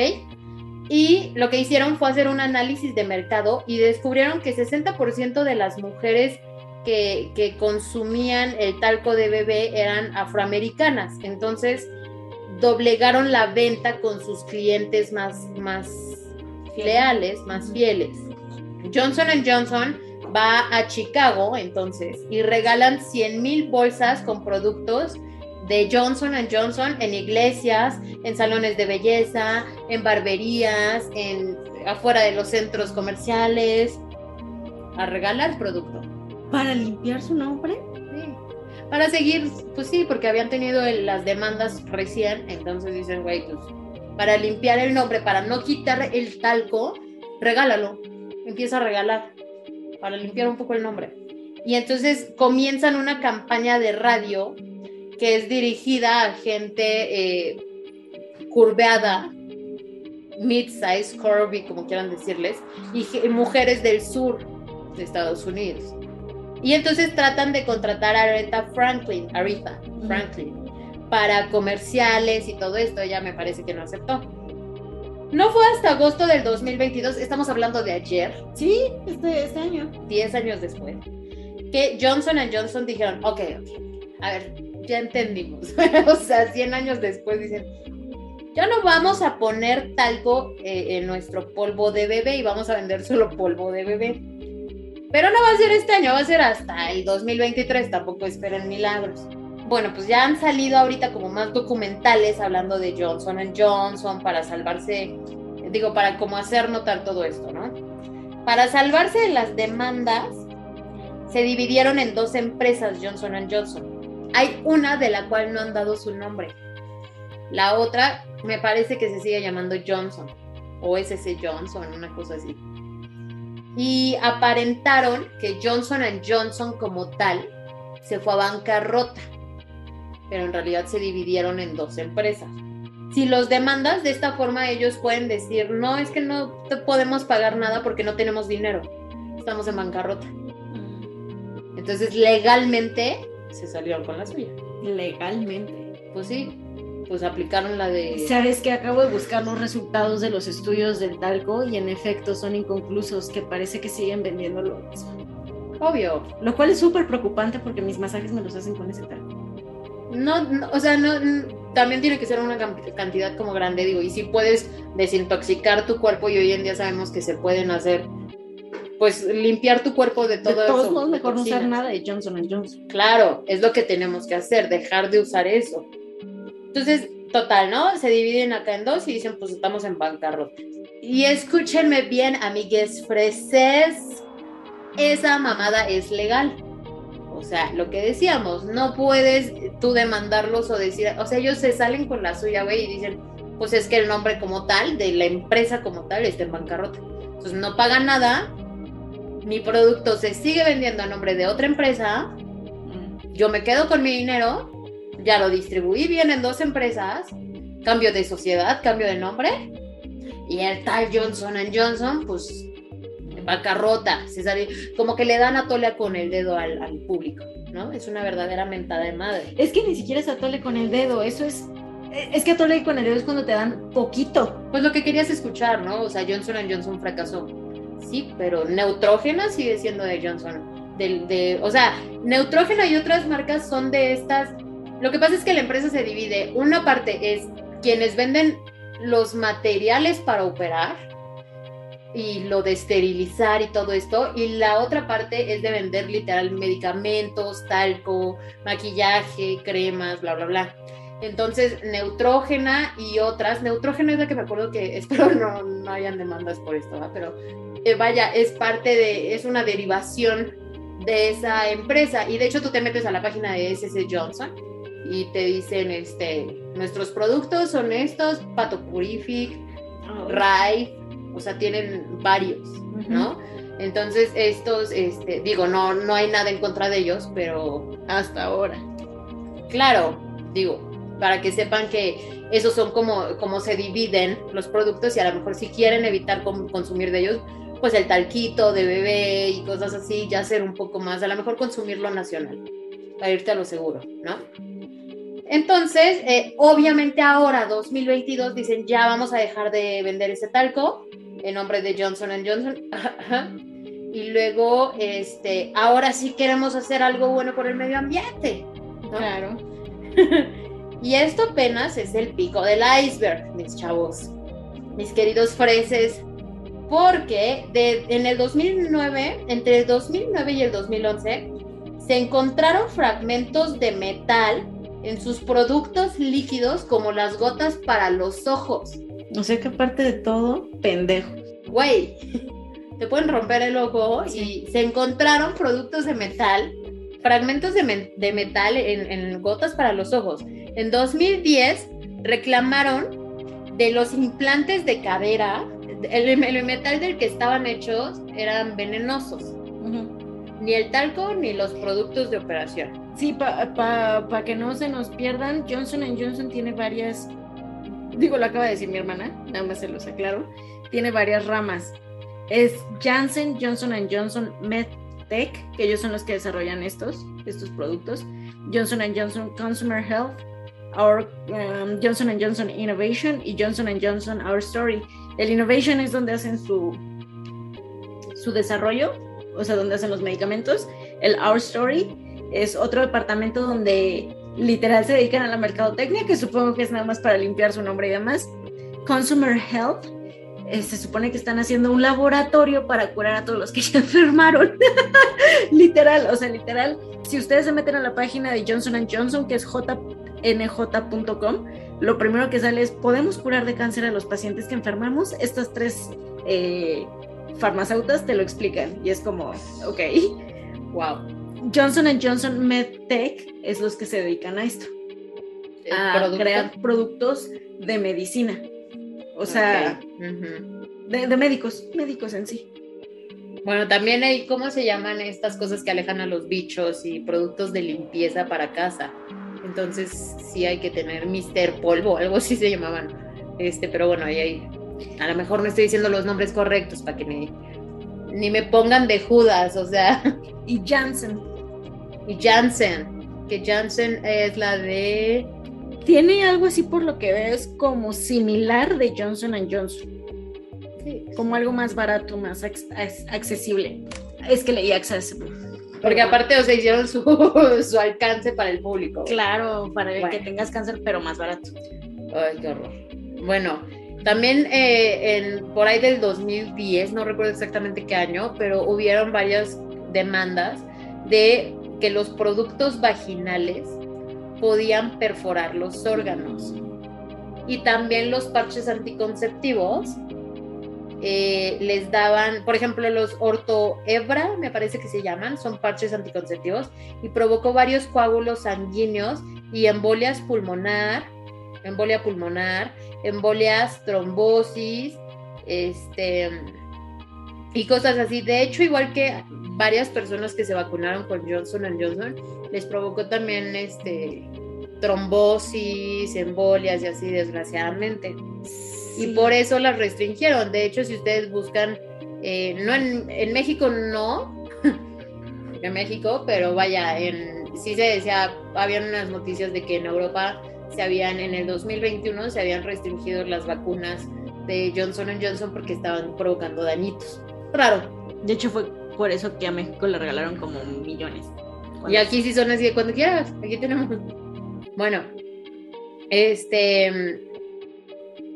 Y lo que hicieron fue hacer un análisis de mercado y descubrieron que 60% de las mujeres que, consumían el talco de bebé eran afroamericanas. Entonces, doblegaron la venta con sus clientes más, más leales, más fieles. Johnson Johnson va a Chicago entonces y regalan 100 mil bolsas con productos de Johnson Johnson en iglesias, en salones de belleza, en barberías, en afuera de los centros comerciales, a regalar producto. ¿Para limpiar su nombre? Sí. Para seguir, pues sí, porque habían tenido las demandas recién, entonces dicen, güey, pues para limpiar el nombre, para no quitar el talco, regálalo. Empieza a regalar para limpiar un poco el nombre. Y entonces comienzan una campaña de radio que es dirigida a gente eh, curveada, mid-size, curvy, como quieran decirles, y, mujeres del sur de Estados Unidos. Y entonces tratan de contratar a Aretha Franklin, Aretha Franklin, para comerciales y todo esto. Ella me parece que no aceptó. No fue hasta agosto del 2022, estamos hablando de ayer. Sí, este, este año. 10 años después. Que Johnson Johnson dijeron, ok, ok, a ver, ya entendimos. o sea, 100 años después dicen, ya no vamos a poner talco eh, en nuestro polvo de bebé y vamos a vender solo polvo de bebé. Pero no va a ser este año, va a ser hasta el 2023, tampoco esperen milagros. Bueno, pues ya han salido ahorita como más documentales hablando de Johnson Johnson para salvarse, digo, para cómo hacer notar todo esto, ¿no? Para salvarse de las demandas, se dividieron en dos empresas Johnson Johnson hay una de la cual no han dado su nombre. La otra me parece que se sigue llamando Johnson o SC Johnson, una cosa así. Y aparentaron que Johnson Johnson como tal se fue a bancarrota, pero en realidad se dividieron en dos empresas. Si los demandas de esta forma, ellos pueden decir, no, es que no te podemos pagar nada porque no tenemos dinero, estamos en bancarrota. Mm. Entonces, legalmente se salieron con la suya. Legalmente. Pues sí, pues aplicaron la de... Sabes que acabo de buscar los resultados de los estudios del talco y en efecto son inconclusos, que parece que siguen vendiendo lo mismo. Obvio. Lo cual es súper preocupante porque mis masajes me los hacen con ese talco. No, o sea, no, también tiene que ser una cantidad como grande, digo, y si puedes desintoxicar tu cuerpo y hoy en día sabemos que se pueden hacer pues limpiar tu cuerpo de todo de todos modos, mejor no usar nada de Johnson Johnson. Claro, es lo que tenemos que hacer, dejar de usar eso. Entonces, total, ¿no? Se dividen acá en dos y dicen, pues estamos en bancarrota. Y escúchenme bien, amigues freses, esa mamada es legal. O sea, lo que decíamos, no puedes tú demandarlos o decir, o sea, ellos se salen con la suya, güey, y dicen, pues es que el nombre como tal, de la empresa como tal, está en bancarrota. Entonces no pagan nada, mi producto se sigue vendiendo a nombre de otra empresa, yo me quedo con mi dinero, ya lo distribuí bien en dos empresas, cambio de sociedad, cambio de nombre, y el tal Johnson Johnson, pues bancarrota, se sale, como que le dan a tole con el dedo al, al, público, ¿no? Es una verdadera mentada de madre. Es que ni siquiera es a tole con el dedo, eso es es que a tole con el dedo es cuando te dan poquito. Pues lo que querías escuchar, ¿no? O sea, Johnson Johnson fracasó. Sí, pero Neutrógena sigue siendo de Johnson. De, de, o sea, Neutrógena y otras marcas son de estas. Lo que pasa es que la empresa se divide. Una parte es quienes venden los materiales para operar y lo de esterilizar y todo esto. Y la otra parte es de vender literal medicamentos, talco, maquillaje, cremas, bla, bla, bla. Entonces, Neutrógena y otras. Neutrógena es la que me acuerdo que espero no, no hayan demandas por esto, ¿verdad? pero eh, vaya, es parte de, es una derivación de esa empresa. Y de hecho, tú te metes a la página de SS Johnson y te dicen, este, nuestros productos son estos, Pato Purific, oh. Rai, o sea, tienen varios, ¿no? Entonces, estos, este, digo, no, no hay nada en contra de ellos, pero hasta ahora. Claro, digo, para que sepan que esos son como, como se dividen los productos y a lo mejor si quieren evitar consumir de ellos, pues el talquito de bebé y cosas así, ya ser un poco más, a lo mejor consumirlo nacional, para irte a lo seguro, ¿no? Entonces, eh, obviamente ahora, 2022, dicen ya vamos a dejar de vender ese talco en nombre de Johnson Johnson. y luego, este, ahora sí queremos hacer algo bueno por el medio ambiente. Claro. Y esto apenas es el pico del iceberg, mis chavos, mis queridos freses, porque de, en el 2009, entre el 2009 y el 2011, se encontraron fragmentos de metal en sus productos líquidos como las gotas para los ojos. No sé qué parte de todo, pendejo. Güey, te pueden romper el ojo y se encontraron productos de metal, fragmentos de, de metal en, en gotas para los ojos. En 2010 reclamaron de los implantes de cadera, el, metal del que estaban hechos eran venenosos. Ni el talco ni los productos de operación. Sí, para que no se nos pierdan, Johnson Johnson tiene varias, digo, lo acaba de decir mi hermana, nada más se los aclaro, tiene varias ramas. Es Janssen, Johnson Johnson, MedTech, que ellos son los que desarrollan estos, estos productos. Johnson Johnson Consumer Health, Our um, Johnson Johnson Innovation y Johnson Johnson Our Story. El Innovation es donde hacen su, su desarrollo, o sea, donde hacen los medicamentos. El Our Story es otro departamento donde literal se dedican a la mercadotecnia, que supongo que es nada más para limpiar su nombre y demás. Consumer Health, eh, se supone que están haciendo un laboratorio para curar a todos los que se enfermaron. literal, o sea, literal, si ustedes se meten a la página de Johnson Johnson, que es J nj.com, lo primero que sale es, ¿podemos curar de cáncer a los pacientes que enfermamos? Estas tres eh, farmacéuticas te lo explican y es como, ok, wow. Johnson Johnson MedTech es los que se dedican a esto, a crear productos de medicina, o sea, de, de médicos, médicos en sí. Bueno, también hay, ¿cómo se llaman estas cosas que alejan a los bichos y productos de limpieza para casa? Entonces sí hay que tener Mister Polvo, algo así se llamaban. Este, pero bueno, ahí hay. A lo mejor no estoy diciendo los nombres correctos para que ni, ni me pongan de Judas, o sea. Y Janssen. Y Janssen, que Janssen es la de. Tiene algo así por lo que ves como similar de Johnson Johnson. Sí. Como algo más barato, más accesible. Es que leí accesible. Porque aparte, o sea, hicieron su, su alcance para el público. Claro, para que tengas cáncer, pero más barato. Ay, qué horror. Bueno, también eh, en, por ahí del 2010, no recuerdo exactamente qué año, pero hubieron varias demandas de que los productos vaginales podían perforar los órganos. Y también los parches anticonceptivos eh, les daban, por ejemplo, los ortoebra, me parece que se llaman, son parches anticonceptivos, y provocó varios coágulos sanguíneos y embolias pulmonar, embolia pulmonar, embolias, trombosis, este, y cosas así. De hecho, igual que varias personas que se vacunaron con Johnson Johnson, les provocó también este, trombosis, embolias y así, desgraciadamente y por eso las restringieron. De hecho, si ustedes buscan Eh, no en, en, México no, en México, pero vaya, en, sí se decía, habían unas noticias de que en Europa se habían, en el 2021 se habían restringido las vacunas de Johnson Johnson porque estaban provocando dañitos. Raro. De hecho fue por eso que a México le regalaron como millones. Y aquí sí son así de cuando quieras, aquí tenemos. Bueno, este,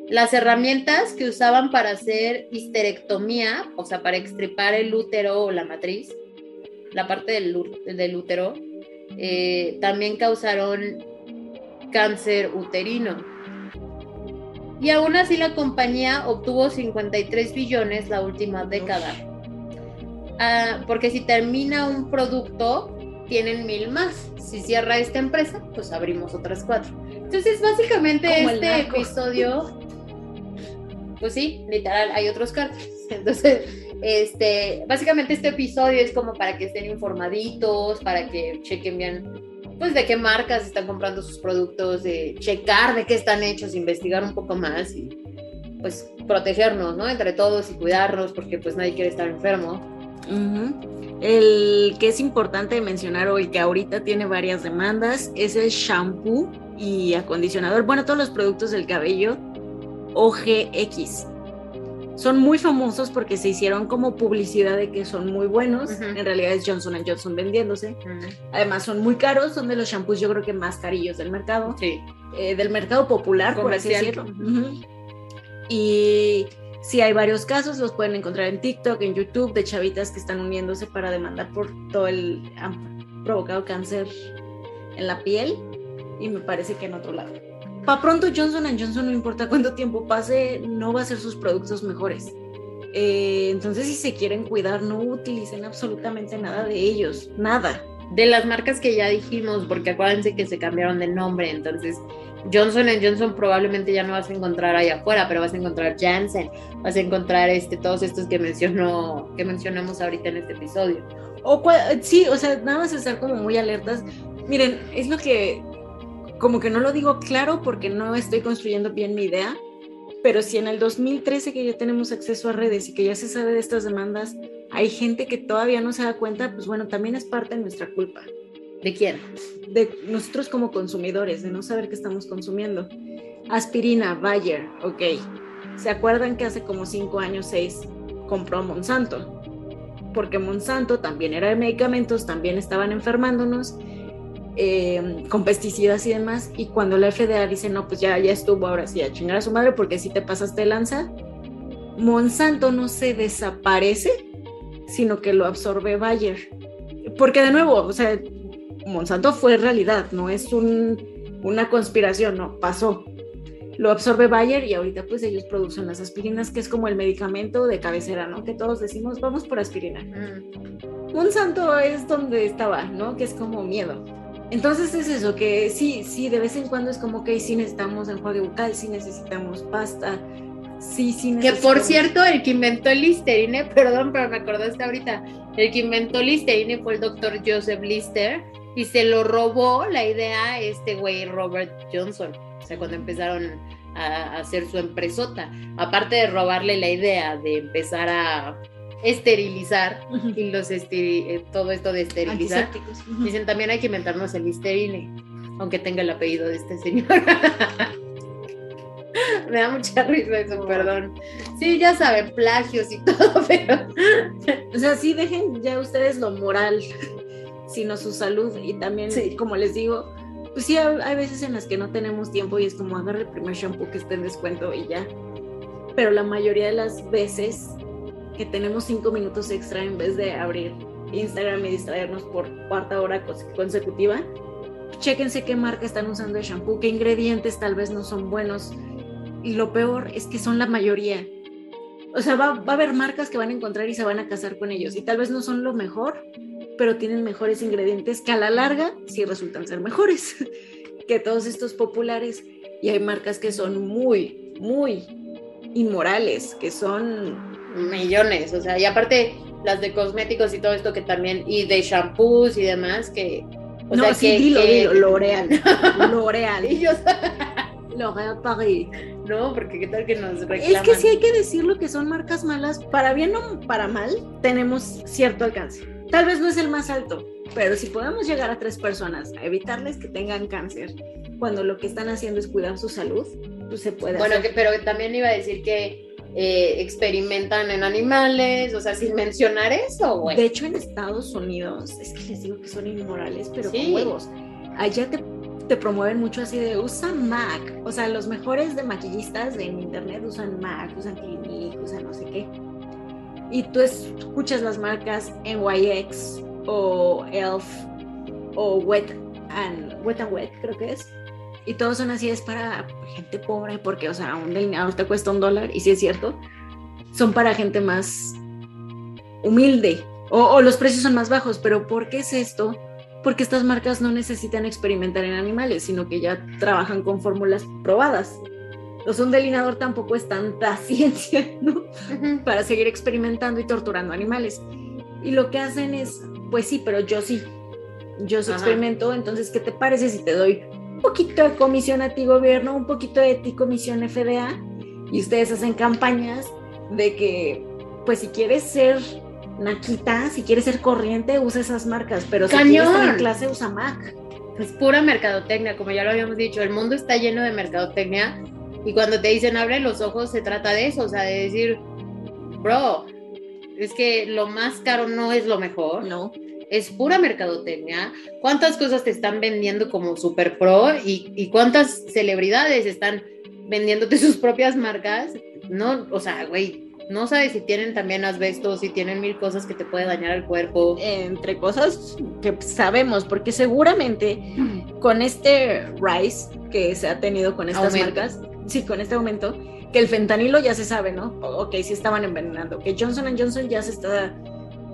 las herramientas que usaban para hacer histerectomía, o sea, para extripar el útero o la matriz, la parte del, útero, eh, también causaron cáncer uterino. Y aún así la compañía obtuvo 53 billones la última década. Ah, porque si termina un producto, tienen mil más. Si cierra esta empresa, pues abrimos otras cuatro. Entonces, básicamente este episodio, pues sí, literal, hay otros cartas. Entonces, este, básicamente este episodio es como para que estén informaditos, para que chequen bien pues de qué marcas están comprando sus productos, de checar de qué están hechos, investigar un poco más y pues protegernos, ¿no? Entre todos y cuidarnos porque pues nadie quiere estar enfermo. El que es importante mencionar hoy, que ahorita tiene varias demandas, es el shampoo y acondicionador. Bueno, todos los productos del cabello OGX son muy famosos porque se hicieron como publicidad de que son muy buenos. En realidad es Johnson Johnson vendiéndose. Además son muy caros, son de los shampoos yo creo que más carillos del mercado. Sí. Eh, del mercado popular, por así decirlo. Y sí hay varios casos, los pueden encontrar en TikTok, en YouTube, de chavitas que están uniéndose para demandar por todo el... han provocado cáncer en la piel y me parece que en otro lado. Para pronto Johnson Johnson, no importa cuánto tiempo pase, no va a ser sus productos mejores. Eh, entonces, si se quieren cuidar, no utilicen absolutamente nada de ellos, nada. De las marcas que ya dijimos, porque acuérdense que se cambiaron de nombre, entonces Johnson Johnson probablemente ya no vas a encontrar ahí afuera, pero vas a encontrar Janssen, vas a encontrar este, todos estos que mencionó, que mencionamos ahorita en este episodio. O sí, o sea, nada más estar como muy alertas. Miren, es lo que como que no lo digo claro porque no estoy construyendo bien mi idea, pero si en el 2013 que ya tenemos acceso a redes y que ya se sabe de estas demandas, hay gente que todavía no se da cuenta, pues bueno, también es parte de nuestra culpa. ¿De quién? De nosotros como consumidores, de no saber qué estamos consumiendo. Aspirina, Bayer, ok. ¿Se acuerdan que hace como cinco años, seis, compró Monsanto? Porque Monsanto también era de medicamentos, también estaban enfermándonos eh, con pesticidas y demás, y cuando la FDA dice, no, pues ya, ya estuvo, ahora sí, a chingar a su madre porque si te pasaste lanza, Monsanto no se desaparece, sino que lo absorbe Bayer. Porque de nuevo, o sea, Monsanto fue realidad, no es una conspiración, no, pasó. Lo absorbe Bayer y ahorita pues ellos producen las aspirinas, que es como el medicamento de cabecera, ¿no? Que todos decimos, vamos por aspirina. Mm. Monsanto es donde estaba, ¿no? Que es como miedo. Entonces es eso, que sí, sí, de vez en cuando es como que sí necesitamos enjuague bucal, sí necesitamos pasta, sí, sí necesitamos... Que por cierto, el que inventó el Listerine, perdón, pero me acordaste ahorita, el que inventó el Listerine fue el doctor Joseph Lister y se lo robó la idea este güey Robert Johnson, o sea, cuando empezaron a hacer su empresota, aparte de robarle la idea de empezar a esterilizar y los eh, todo esto de esterilizar. Dicen también hay que inventarnos el listerine, aunque tenga el apellido de este señor. Me da mucha risa eso, perdón. Sí, ya saben, plagios y todo, pero. o sea, sí, dejen ya ustedes lo moral, sino su salud. Y también, como les digo, pues sí, hay veces en las que no tenemos tiempo y es como agarre el primer shampoo que esté en descuento y ya. Pero la mayoría de las veces que tenemos cinco minutos extra en vez de abrir Instagram y distraernos por cuarta hora consecutiva, chéquense qué marca están usando el shampoo, qué ingredientes tal vez no son buenos. Y lo peor es que son la mayoría. O sea, va, va, a haber marcas que van a encontrar y se van a casar con ellos. Y tal vez no son lo mejor, pero tienen mejores ingredientes que a la larga sí resultan ser mejores que todos estos populares. Y hay marcas que son muy, muy inmorales, que son millones, o sea, y aparte las de cosméticos y todo esto que también, y de shampoos y demás, que... O no, sea, sí, que, dilo, que... dilo, L'Oreal, L'Oreal. L'Oreal Paris. ¿no? Porque qué tal que nos reclaman. Es que sí hay que decirlo que son marcas malas, para bien o para mal, tenemos cierto alcance. Tal vez no es el más alto, pero si podemos llegar a tres personas, a evitarles que tengan cáncer, cuando lo que están haciendo es cuidar su salud, pues se puede Bueno, hacer. que, pero también iba a decir que eh, experimentan en animales, o sea, sin mencionar eso, güey. De hecho, en Estados Unidos, es que les digo que son inmorales, pero Sí. con huevos. Allá te, te promueven mucho así de usa MAC. O sea, los mejores de maquillistas en internet usan MAC, usan Clinique, usan no sé qué. Y tú escuchas las marcas NYX o ELF o Wet and, Wet and Wet, creo que es. Y todos son así, es para gente pobre, porque, o sea, un delineador te cuesta un dólar, y sí es cierto, son para gente más humilde, o, o los precios son más bajos, pero ¿por qué es esto? Porque estas marcas no necesitan experimentar en animales, sino que ya trabajan con fórmulas probadas. O sea, un delineador tampoco es tanta ciencia, ¿no? Para seguir experimentando y torturando animales. Y lo que hacen es, pues sí, pero yo sí. Yo sí Ajá. experimento, entonces, ¿qué te parece si te doy un poquito de comisión a ti gobierno, un poquito de ti comisión FDA? Y ustedes hacen campañas de que, pues si quieres ser naquita, si quieres ser corriente, usa esas marcas, pero si quieres estar en clase, usa Mac. Es pura mercadotecnia, como ya lo habíamos dicho, el mundo está lleno de mercadotecnia y cuando te dicen abre los ojos se trata de eso, o sea, de decir, bro, es que lo más caro no es lo mejor, No. es pura mercadotecnia. ¿Cuántas cosas te están vendiendo como super pro y, y cuántas celebridades están vendiéndote sus propias marcas? No, o sea, güey, no sabes si tienen también asbesto, si tienen mil cosas que te puede dañar el cuerpo. Entre cosas que sabemos, porque seguramente con este rise que se ha tenido con estas Aumento. marcas, sí, con este aumento, que el fentanilo ya se sabe, ¿no? Ok, sí estaban envenenando, que Johnson Johnson ya se está,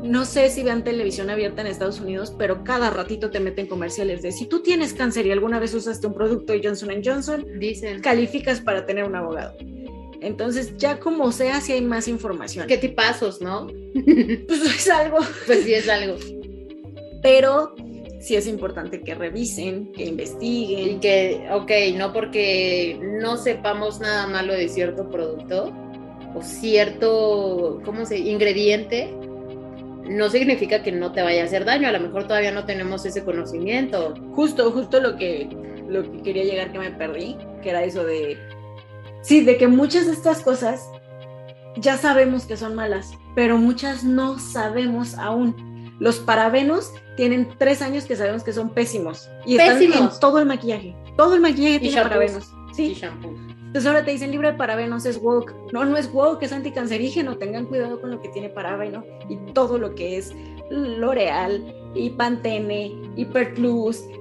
no sé si vean televisión abierta en Estados Unidos, pero cada ratito te meten comerciales de si tú tienes cáncer y alguna vez usaste un producto de Johnson Johnson, Dicen. calificas para tener un abogado. Entonces, ya como sea, si hay más información. ¿Qué tipazos, no? Pues es algo Pues sí es algo. pero sí es importante que revisen, que Y investiguen. que, ok, no porque no sepamos nada malo de cierto producto o cierto, ¿cómo se? Ingrediente, no significa que no te vaya a hacer daño. A lo mejor todavía no tenemos ese conocimiento. Justo, justo lo que, lo que quería llegar que me perdí, que era eso de, sí, de que muchas de estas cosas ya sabemos que son malas, pero muchas no sabemos aún. Los parabenos tienen tres años que sabemos que son pésimos y están Pésimos. en todo el maquillaje. Todo el maquillaje tiene shampoos. parabenos. Y Sí, shampoo. Entonces ahora te dicen libre de parabenos es woke. No, no es woke, es anticancerígeno. Tengan cuidado con lo que tiene parabeno y todo lo que es L'Oreal y Pantene y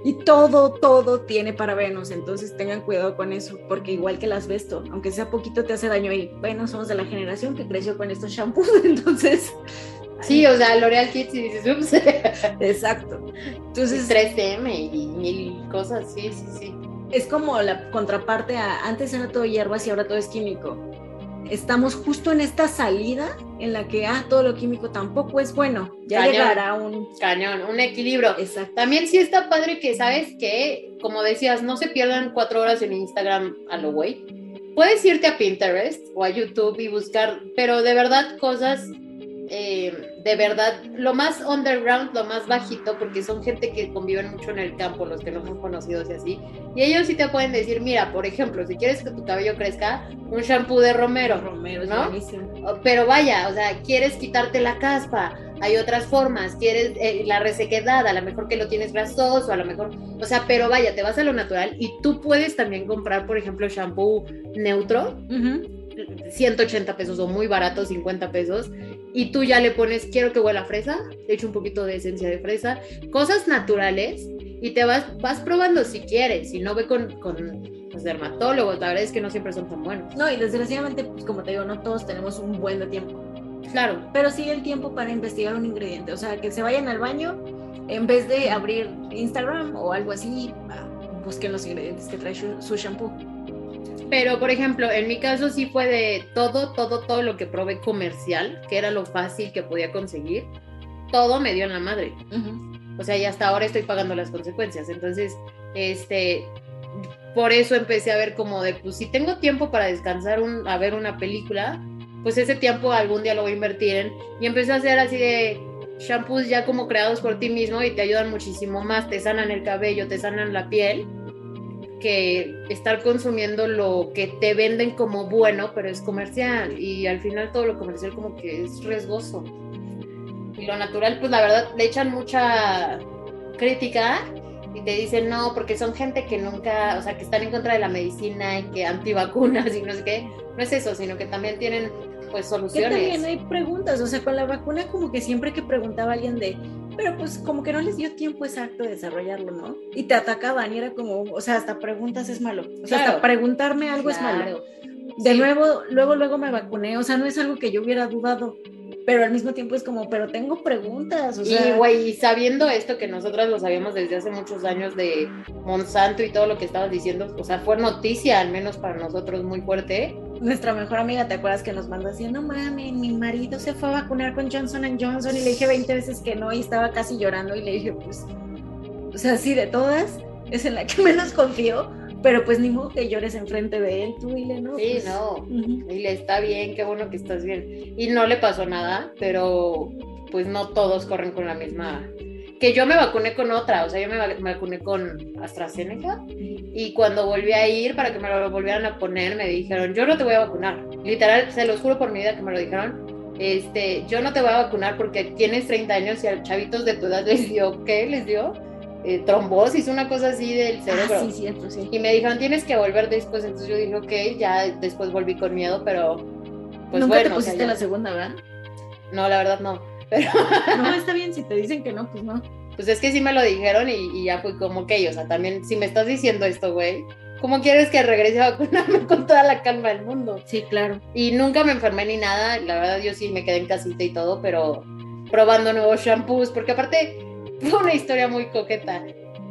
y todo, todo tiene parabenos. Entonces tengan cuidado con eso, porque igual que el asbesto, aunque sea poquito te hace daño y bueno, somos de la generación que creció con estos shampoos, entonces... Sí, o sea, L'Oreal Kids y dices, ups, Exacto. Entonces 3M y mil cosas, sí, sí, sí. es como la contraparte a antes era todo hierbas y ahora todo es químico. Estamos justo en esta salida en la que ah, todo lo químico tampoco es bueno. Ya Cañón. llegará un Cañón, un equilibrio. exacto. También sí está padre que, ¿sabes que Como decías, no se pierdan cuatro horas en Instagram a lo güey. Puedes irte a Pinterest o a YouTube y buscar, pero de verdad cosas, eh, de verdad, lo más underground, lo más bajito, porque son gente que conviven mucho en el campo, los que no son conocidos y así. Y ellos sí te pueden decir, mira, por ejemplo, si quieres que tu cabello crezca, un shampoo de romero. Romero es ¿no? buenísimo. Pero vaya, o sea, quieres quitarte la caspa, hay otras formas, quieres eh, la resequedad, a lo mejor que lo tienes grasoso, a lo mejor, o sea, pero vaya, te vas a lo natural y tú puedes también comprar, por ejemplo, shampoo neutro, Ujú. 180 pesos o muy barato, 50 pesos, y tú ya le pones, quiero que huela a fresa, le echo un poquito de esencia de fresa, cosas naturales, y te vas, vas probando si quieres, si no ve con, con los dermatólogos, la verdad es que no siempre son tan buenos. No, y desgraciadamente, pues como te digo, no todos tenemos un buen de tiempo. Claro, Pero sí el tiempo para investigar un ingrediente. O sea, que se vayan al baño, en vez de abrir Instagram o algo así, ah, busquen los ingredientes que trae su, su shampoo. Pero, por ejemplo, en mi caso sí fue de todo, todo, todo lo que probé comercial, que era lo fácil que podía conseguir, todo me dio en la madre. Ujú. O sea, y hasta ahora estoy pagando las consecuencias. Entonces, este, por eso empecé a ver como de, pues si tengo tiempo para descansar un, a ver una película, pues ese tiempo algún día lo voy a invertir en. Y empecé a hacer así de shampoos ya como creados por ti mismo y te ayudan muchísimo más, te sanan el cabello, te sanan la piel, que estar consumiendo lo que te venden como bueno, pero es comercial. Y al final todo lo comercial como que es riesgoso. Y lo natural, pues la verdad, le echan mucha crítica y te dicen no, porque son gente que nunca, o sea, que están en contra de la medicina y que antivacunas y no sé qué. No es eso, sino que también tienen pues soluciones. Que también hay preguntas, o sea, con la vacuna como que siempre que preguntaba alguien de, pero pues como que no les dio tiempo exacto de desarrollarlo, ¿no? Y te atacaban y era como, o sea, hasta preguntas es malo, o sea, hasta preguntarme algo es malo. De nuevo, luego, luego me vacuné, o sea, no es algo que yo hubiera dudado, pero al mismo tiempo es como, pero tengo preguntas, o sea. Y, güey, sabiendo esto que nosotros lo sabíamos desde hace muchos años de Monsanto y todo lo que estabas diciendo, o sea, fue noticia, al menos para nosotros, muy fuerte nuestra mejor amiga, ¿te acuerdas que nos mandó así? No mames, mi marido se fue a vacunar con Johnson Johnson y le dije 20 veces que no y estaba casi llorando y le dije, pues, o sea, sí, de todas, es en la que menos confío, pero pues ni modo que llores enfrente de él, tú dile, ¿no? Sí, pues, no, y le está bien, qué bueno que estás bien. Y no le pasó nada, pero pues no todos corren con la misma que yo me vacuné con otra, o sea, yo me, vacuné con AstraZeneca y cuando volví a ir para que me lo volvieran a poner, me dijeron, yo no te voy a vacunar. Literal, se los juro por mi vida que me lo dijeron. Este, yo no te voy a vacunar porque tienes 30 años y a chavitos de tu edad les dio, ¿qué les dio? Eh, trombosis, una cosa así del ah, cerebro. sí, cierto, sí. Y me dijeron, tienes que volver después. Entonces yo dije, ok, ya después volví con miedo, pero pues ¿Nunca bueno. te pusiste la segunda, ¿verdad? No, la verdad no. Pero... no, está bien, si te dicen que no, pues no. Pues es que sí me lo dijeron y, ya fui como que, o sea, también si me estás diciendo esto, güey, ¿cómo quieres que regrese a vacunarme con toda la calma del mundo? Sí, claro. Y nunca me enfermé ni nada, la verdad yo sí me quedé en casita y todo, pero probando nuevos shampoos, porque aparte fue una historia muy coqueta.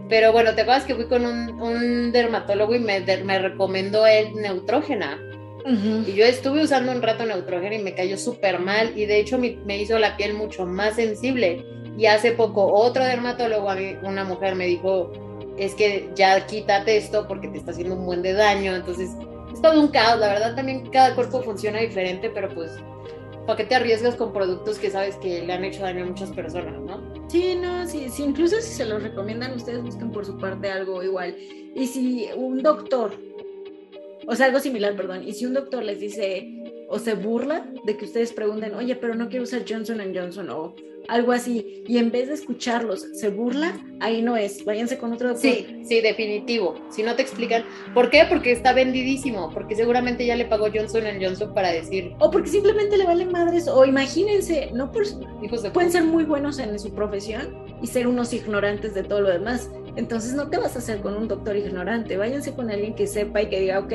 Pero bueno, ¿te acuerdas que fui con un, dermatólogo y me, me recomendó el Neutrógena? Y yo estuve usando un rato Neutrógena y me cayó súper mal y de hecho me hizo la piel mucho más sensible. Y hace poco otro dermatólogo, a mí, una mujer me dijo, es que ya quítate esto porque te está haciendo un buen de daño. Entonces, es todo un caos. La verdad también cada cuerpo funciona diferente, pero pues, ¿para qué te arriesgas con productos que sabes que le han hecho daño a muchas personas, no? Sí, no, sí, sí, incluso si se los recomiendan, ustedes busquen por su parte algo igual. Y si un doctor, o sea, algo similar, perdón, y si un doctor les dice o se burla de que ustedes pregunten, oye, pero no quiero usar Johnson Johnson o algo así, y en vez de escucharlos se burla, ahí no es, váyanse con otro doctor. Sí, sí, definitivo. Si no te explican, ¿por qué? Porque está vendidísimo, porque seguramente ya le pagó Johnson Johnson para decir. O porque simplemente le valen madres, o imagínense, no por, pueden ser muy buenos en su profesión y ser unos ignorantes de todo lo demás. Entonces no te vas a hacer con un doctor ignorante, váyanse con alguien que sepa y que diga, ok,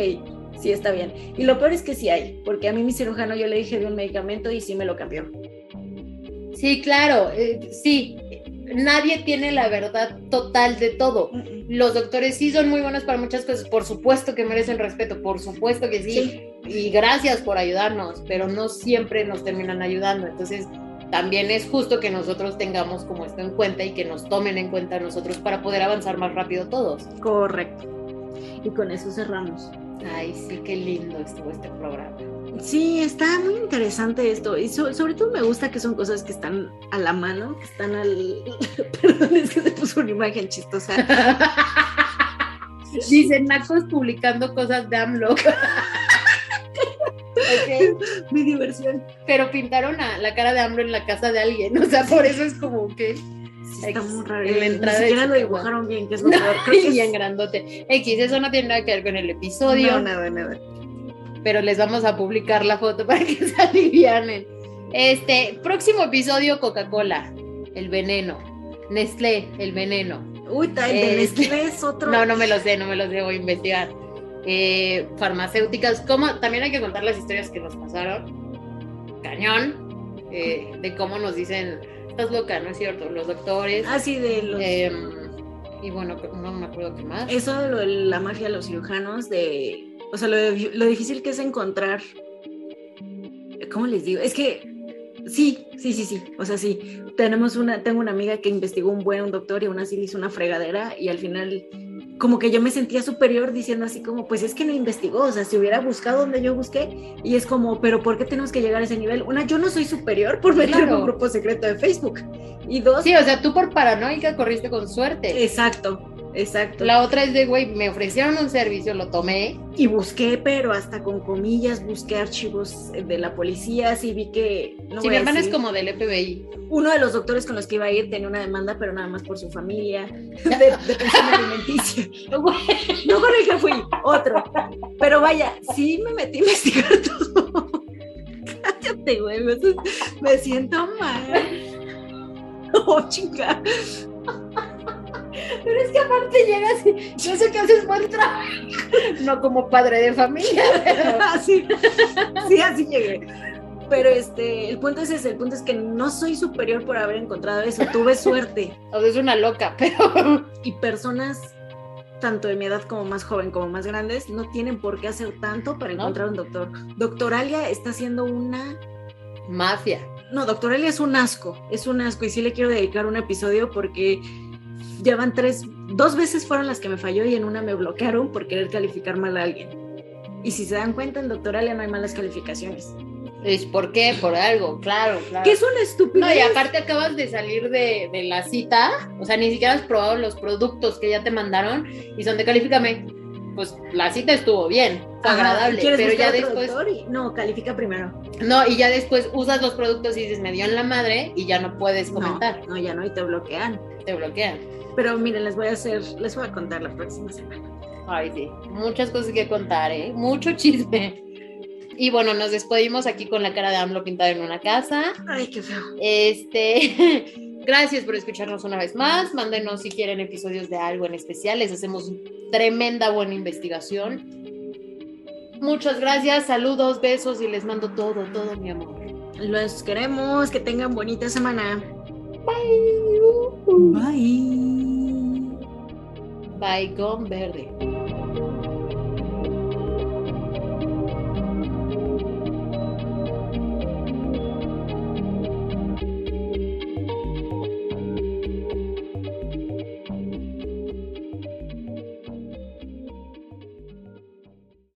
sí está bien. Y lo peor es que sí hay, porque a mí mi cirujano yo le dije de un medicamento y sí me lo cambió. Sí, claro, eh, sí. Nadie tiene la verdad total de todo. Los doctores sí son muy buenos para muchas cosas, por supuesto que merecen respeto, por supuesto que sí. Y gracias por ayudarnos, pero no siempre nos terminan ayudando. Entonces, también es justo que nosotros tengamos como esto en cuenta y que nos tomen en cuenta nosotros para poder avanzar más rápido todos. Correcto. Y con eso cerramos. Ay, sí, qué lindo estuvo este programa. Sí, está muy interesante esto. Y sobre todo me gusta que son cosas que están a la mano, que están al. Perdón, es que se puso una imagen chistosa. Dicen Nacos publicando cosas de AMLO. Mi diversión. Pero pintaron a la cara de AMLO en la casa de alguien. O sea, por eso es como que. Está muy raro. En la entrada Ni siquiera lo dibujaron bien, que es lo peor. bien grandote. X, eso no tiene nada que ver con el episodio. No, nada, nada pero les vamos a publicar la foto para que se alivianen. Este, próximo episodio, Coca-Cola, el veneno. Nestlé, el veneno. Uy, el de este, Nestlé es otro. No, no me lo sé, no me lo sé, voy a investigar. Eh, farmacéuticas, ¿cómo? También hay que contar las historias que nos pasaron. Cañón, eh, de cómo nos dicen, estás loca, ¿no es cierto? Los doctores. Ah, sí, de los... Em, y bueno, no me acuerdo qué más. Eso de la magia de los cirujanos, de o sea, lo, difícil que es encontrar, ¿cómo les digo? Es que sí, sí, sí, sí, o sea, sí, tenemos una, tengo una amiga que investigó un buen doctor y aún así le hizo una fregadera y al final como que yo me sentía superior diciendo así como, pues es que no investigó, o sea, si hubiera buscado donde yo busqué, y es como, pero ¿por qué tenemos que llegar a ese nivel? Una, yo no soy superior por meterme Claro. un grupo secreto de Facebook. Y dos, Sí, o sea, tú por paranoica corriste con suerte. exacto, exacto. La otra es de, güey, me ofrecieron un servicio, lo tomé. Y busqué, pero hasta con comillas, busqué archivos de la policía, sí vi que... No si voy mi a hermana es como del FBI. Uno de los doctores con los que iba a ir tenía una demanda, pero nada más por su familia, de, de pensión alimenticia. No con el que fui, otro. Pero vaya, sí me metí a investigar todo. Cállate, güey, me, me siento mal. Oh, chica. Pero es que aparte llegas y yo sé que haces buen trabajo. No como padre de familia, pero... Así, sí, así llegué. Pero este, el punto es ese, el punto es que no soy superior por haber encontrado eso, tuve suerte. O sea, es una loca, pero... Y personas, tanto de mi edad como más joven como más grandes, no tienen por qué hacer tanto para ¿No? encontrar un doctor. Doctor Alia está haciendo una... Mafia. No, Doctor Alia es un asco, es un asco y sí le quiero dedicar un episodio porque ya van tres, dos veces fueron las que me falló y en una me bloquearon por querer calificar mal a alguien. Y si se dan cuenta, en Doctor Alia no hay malas calificaciones. ¿Es por qué? Por algo, claro, claro. Que es una estupidez. No, y aparte acabas de salir de, de la cita, o sea, ni siquiera has probado los productos que ya te mandaron y son de califícame. Pues la cita estuvo bien, fue Ajá, agradable, ¿quieres pero ya después? Y- No, califica primero. no, y ya después usas los productos y dices, me dio en la madre y ya no puedes comentar, No, no, ya no, y te bloquean. te bloquean. Pero miren, les voy a hacer, les voy a contar la próxima semana. Ay, sí, muchas cosas que contar, ¿eh? Mucho chisme. Y bueno, nos despedimos aquí con la cara de AMLO pintada en una casa. Ay, qué feo. Este, gracias por escucharnos una vez más. Mándenos si quieren episodios de algo en especial. Les hacemos tremenda buena investigación. Muchas gracias, saludos, besos y les mando todo, todo mi amor. Los queremos, que tengan bonita semana. Bye. Bye. Bye, Gone Verde.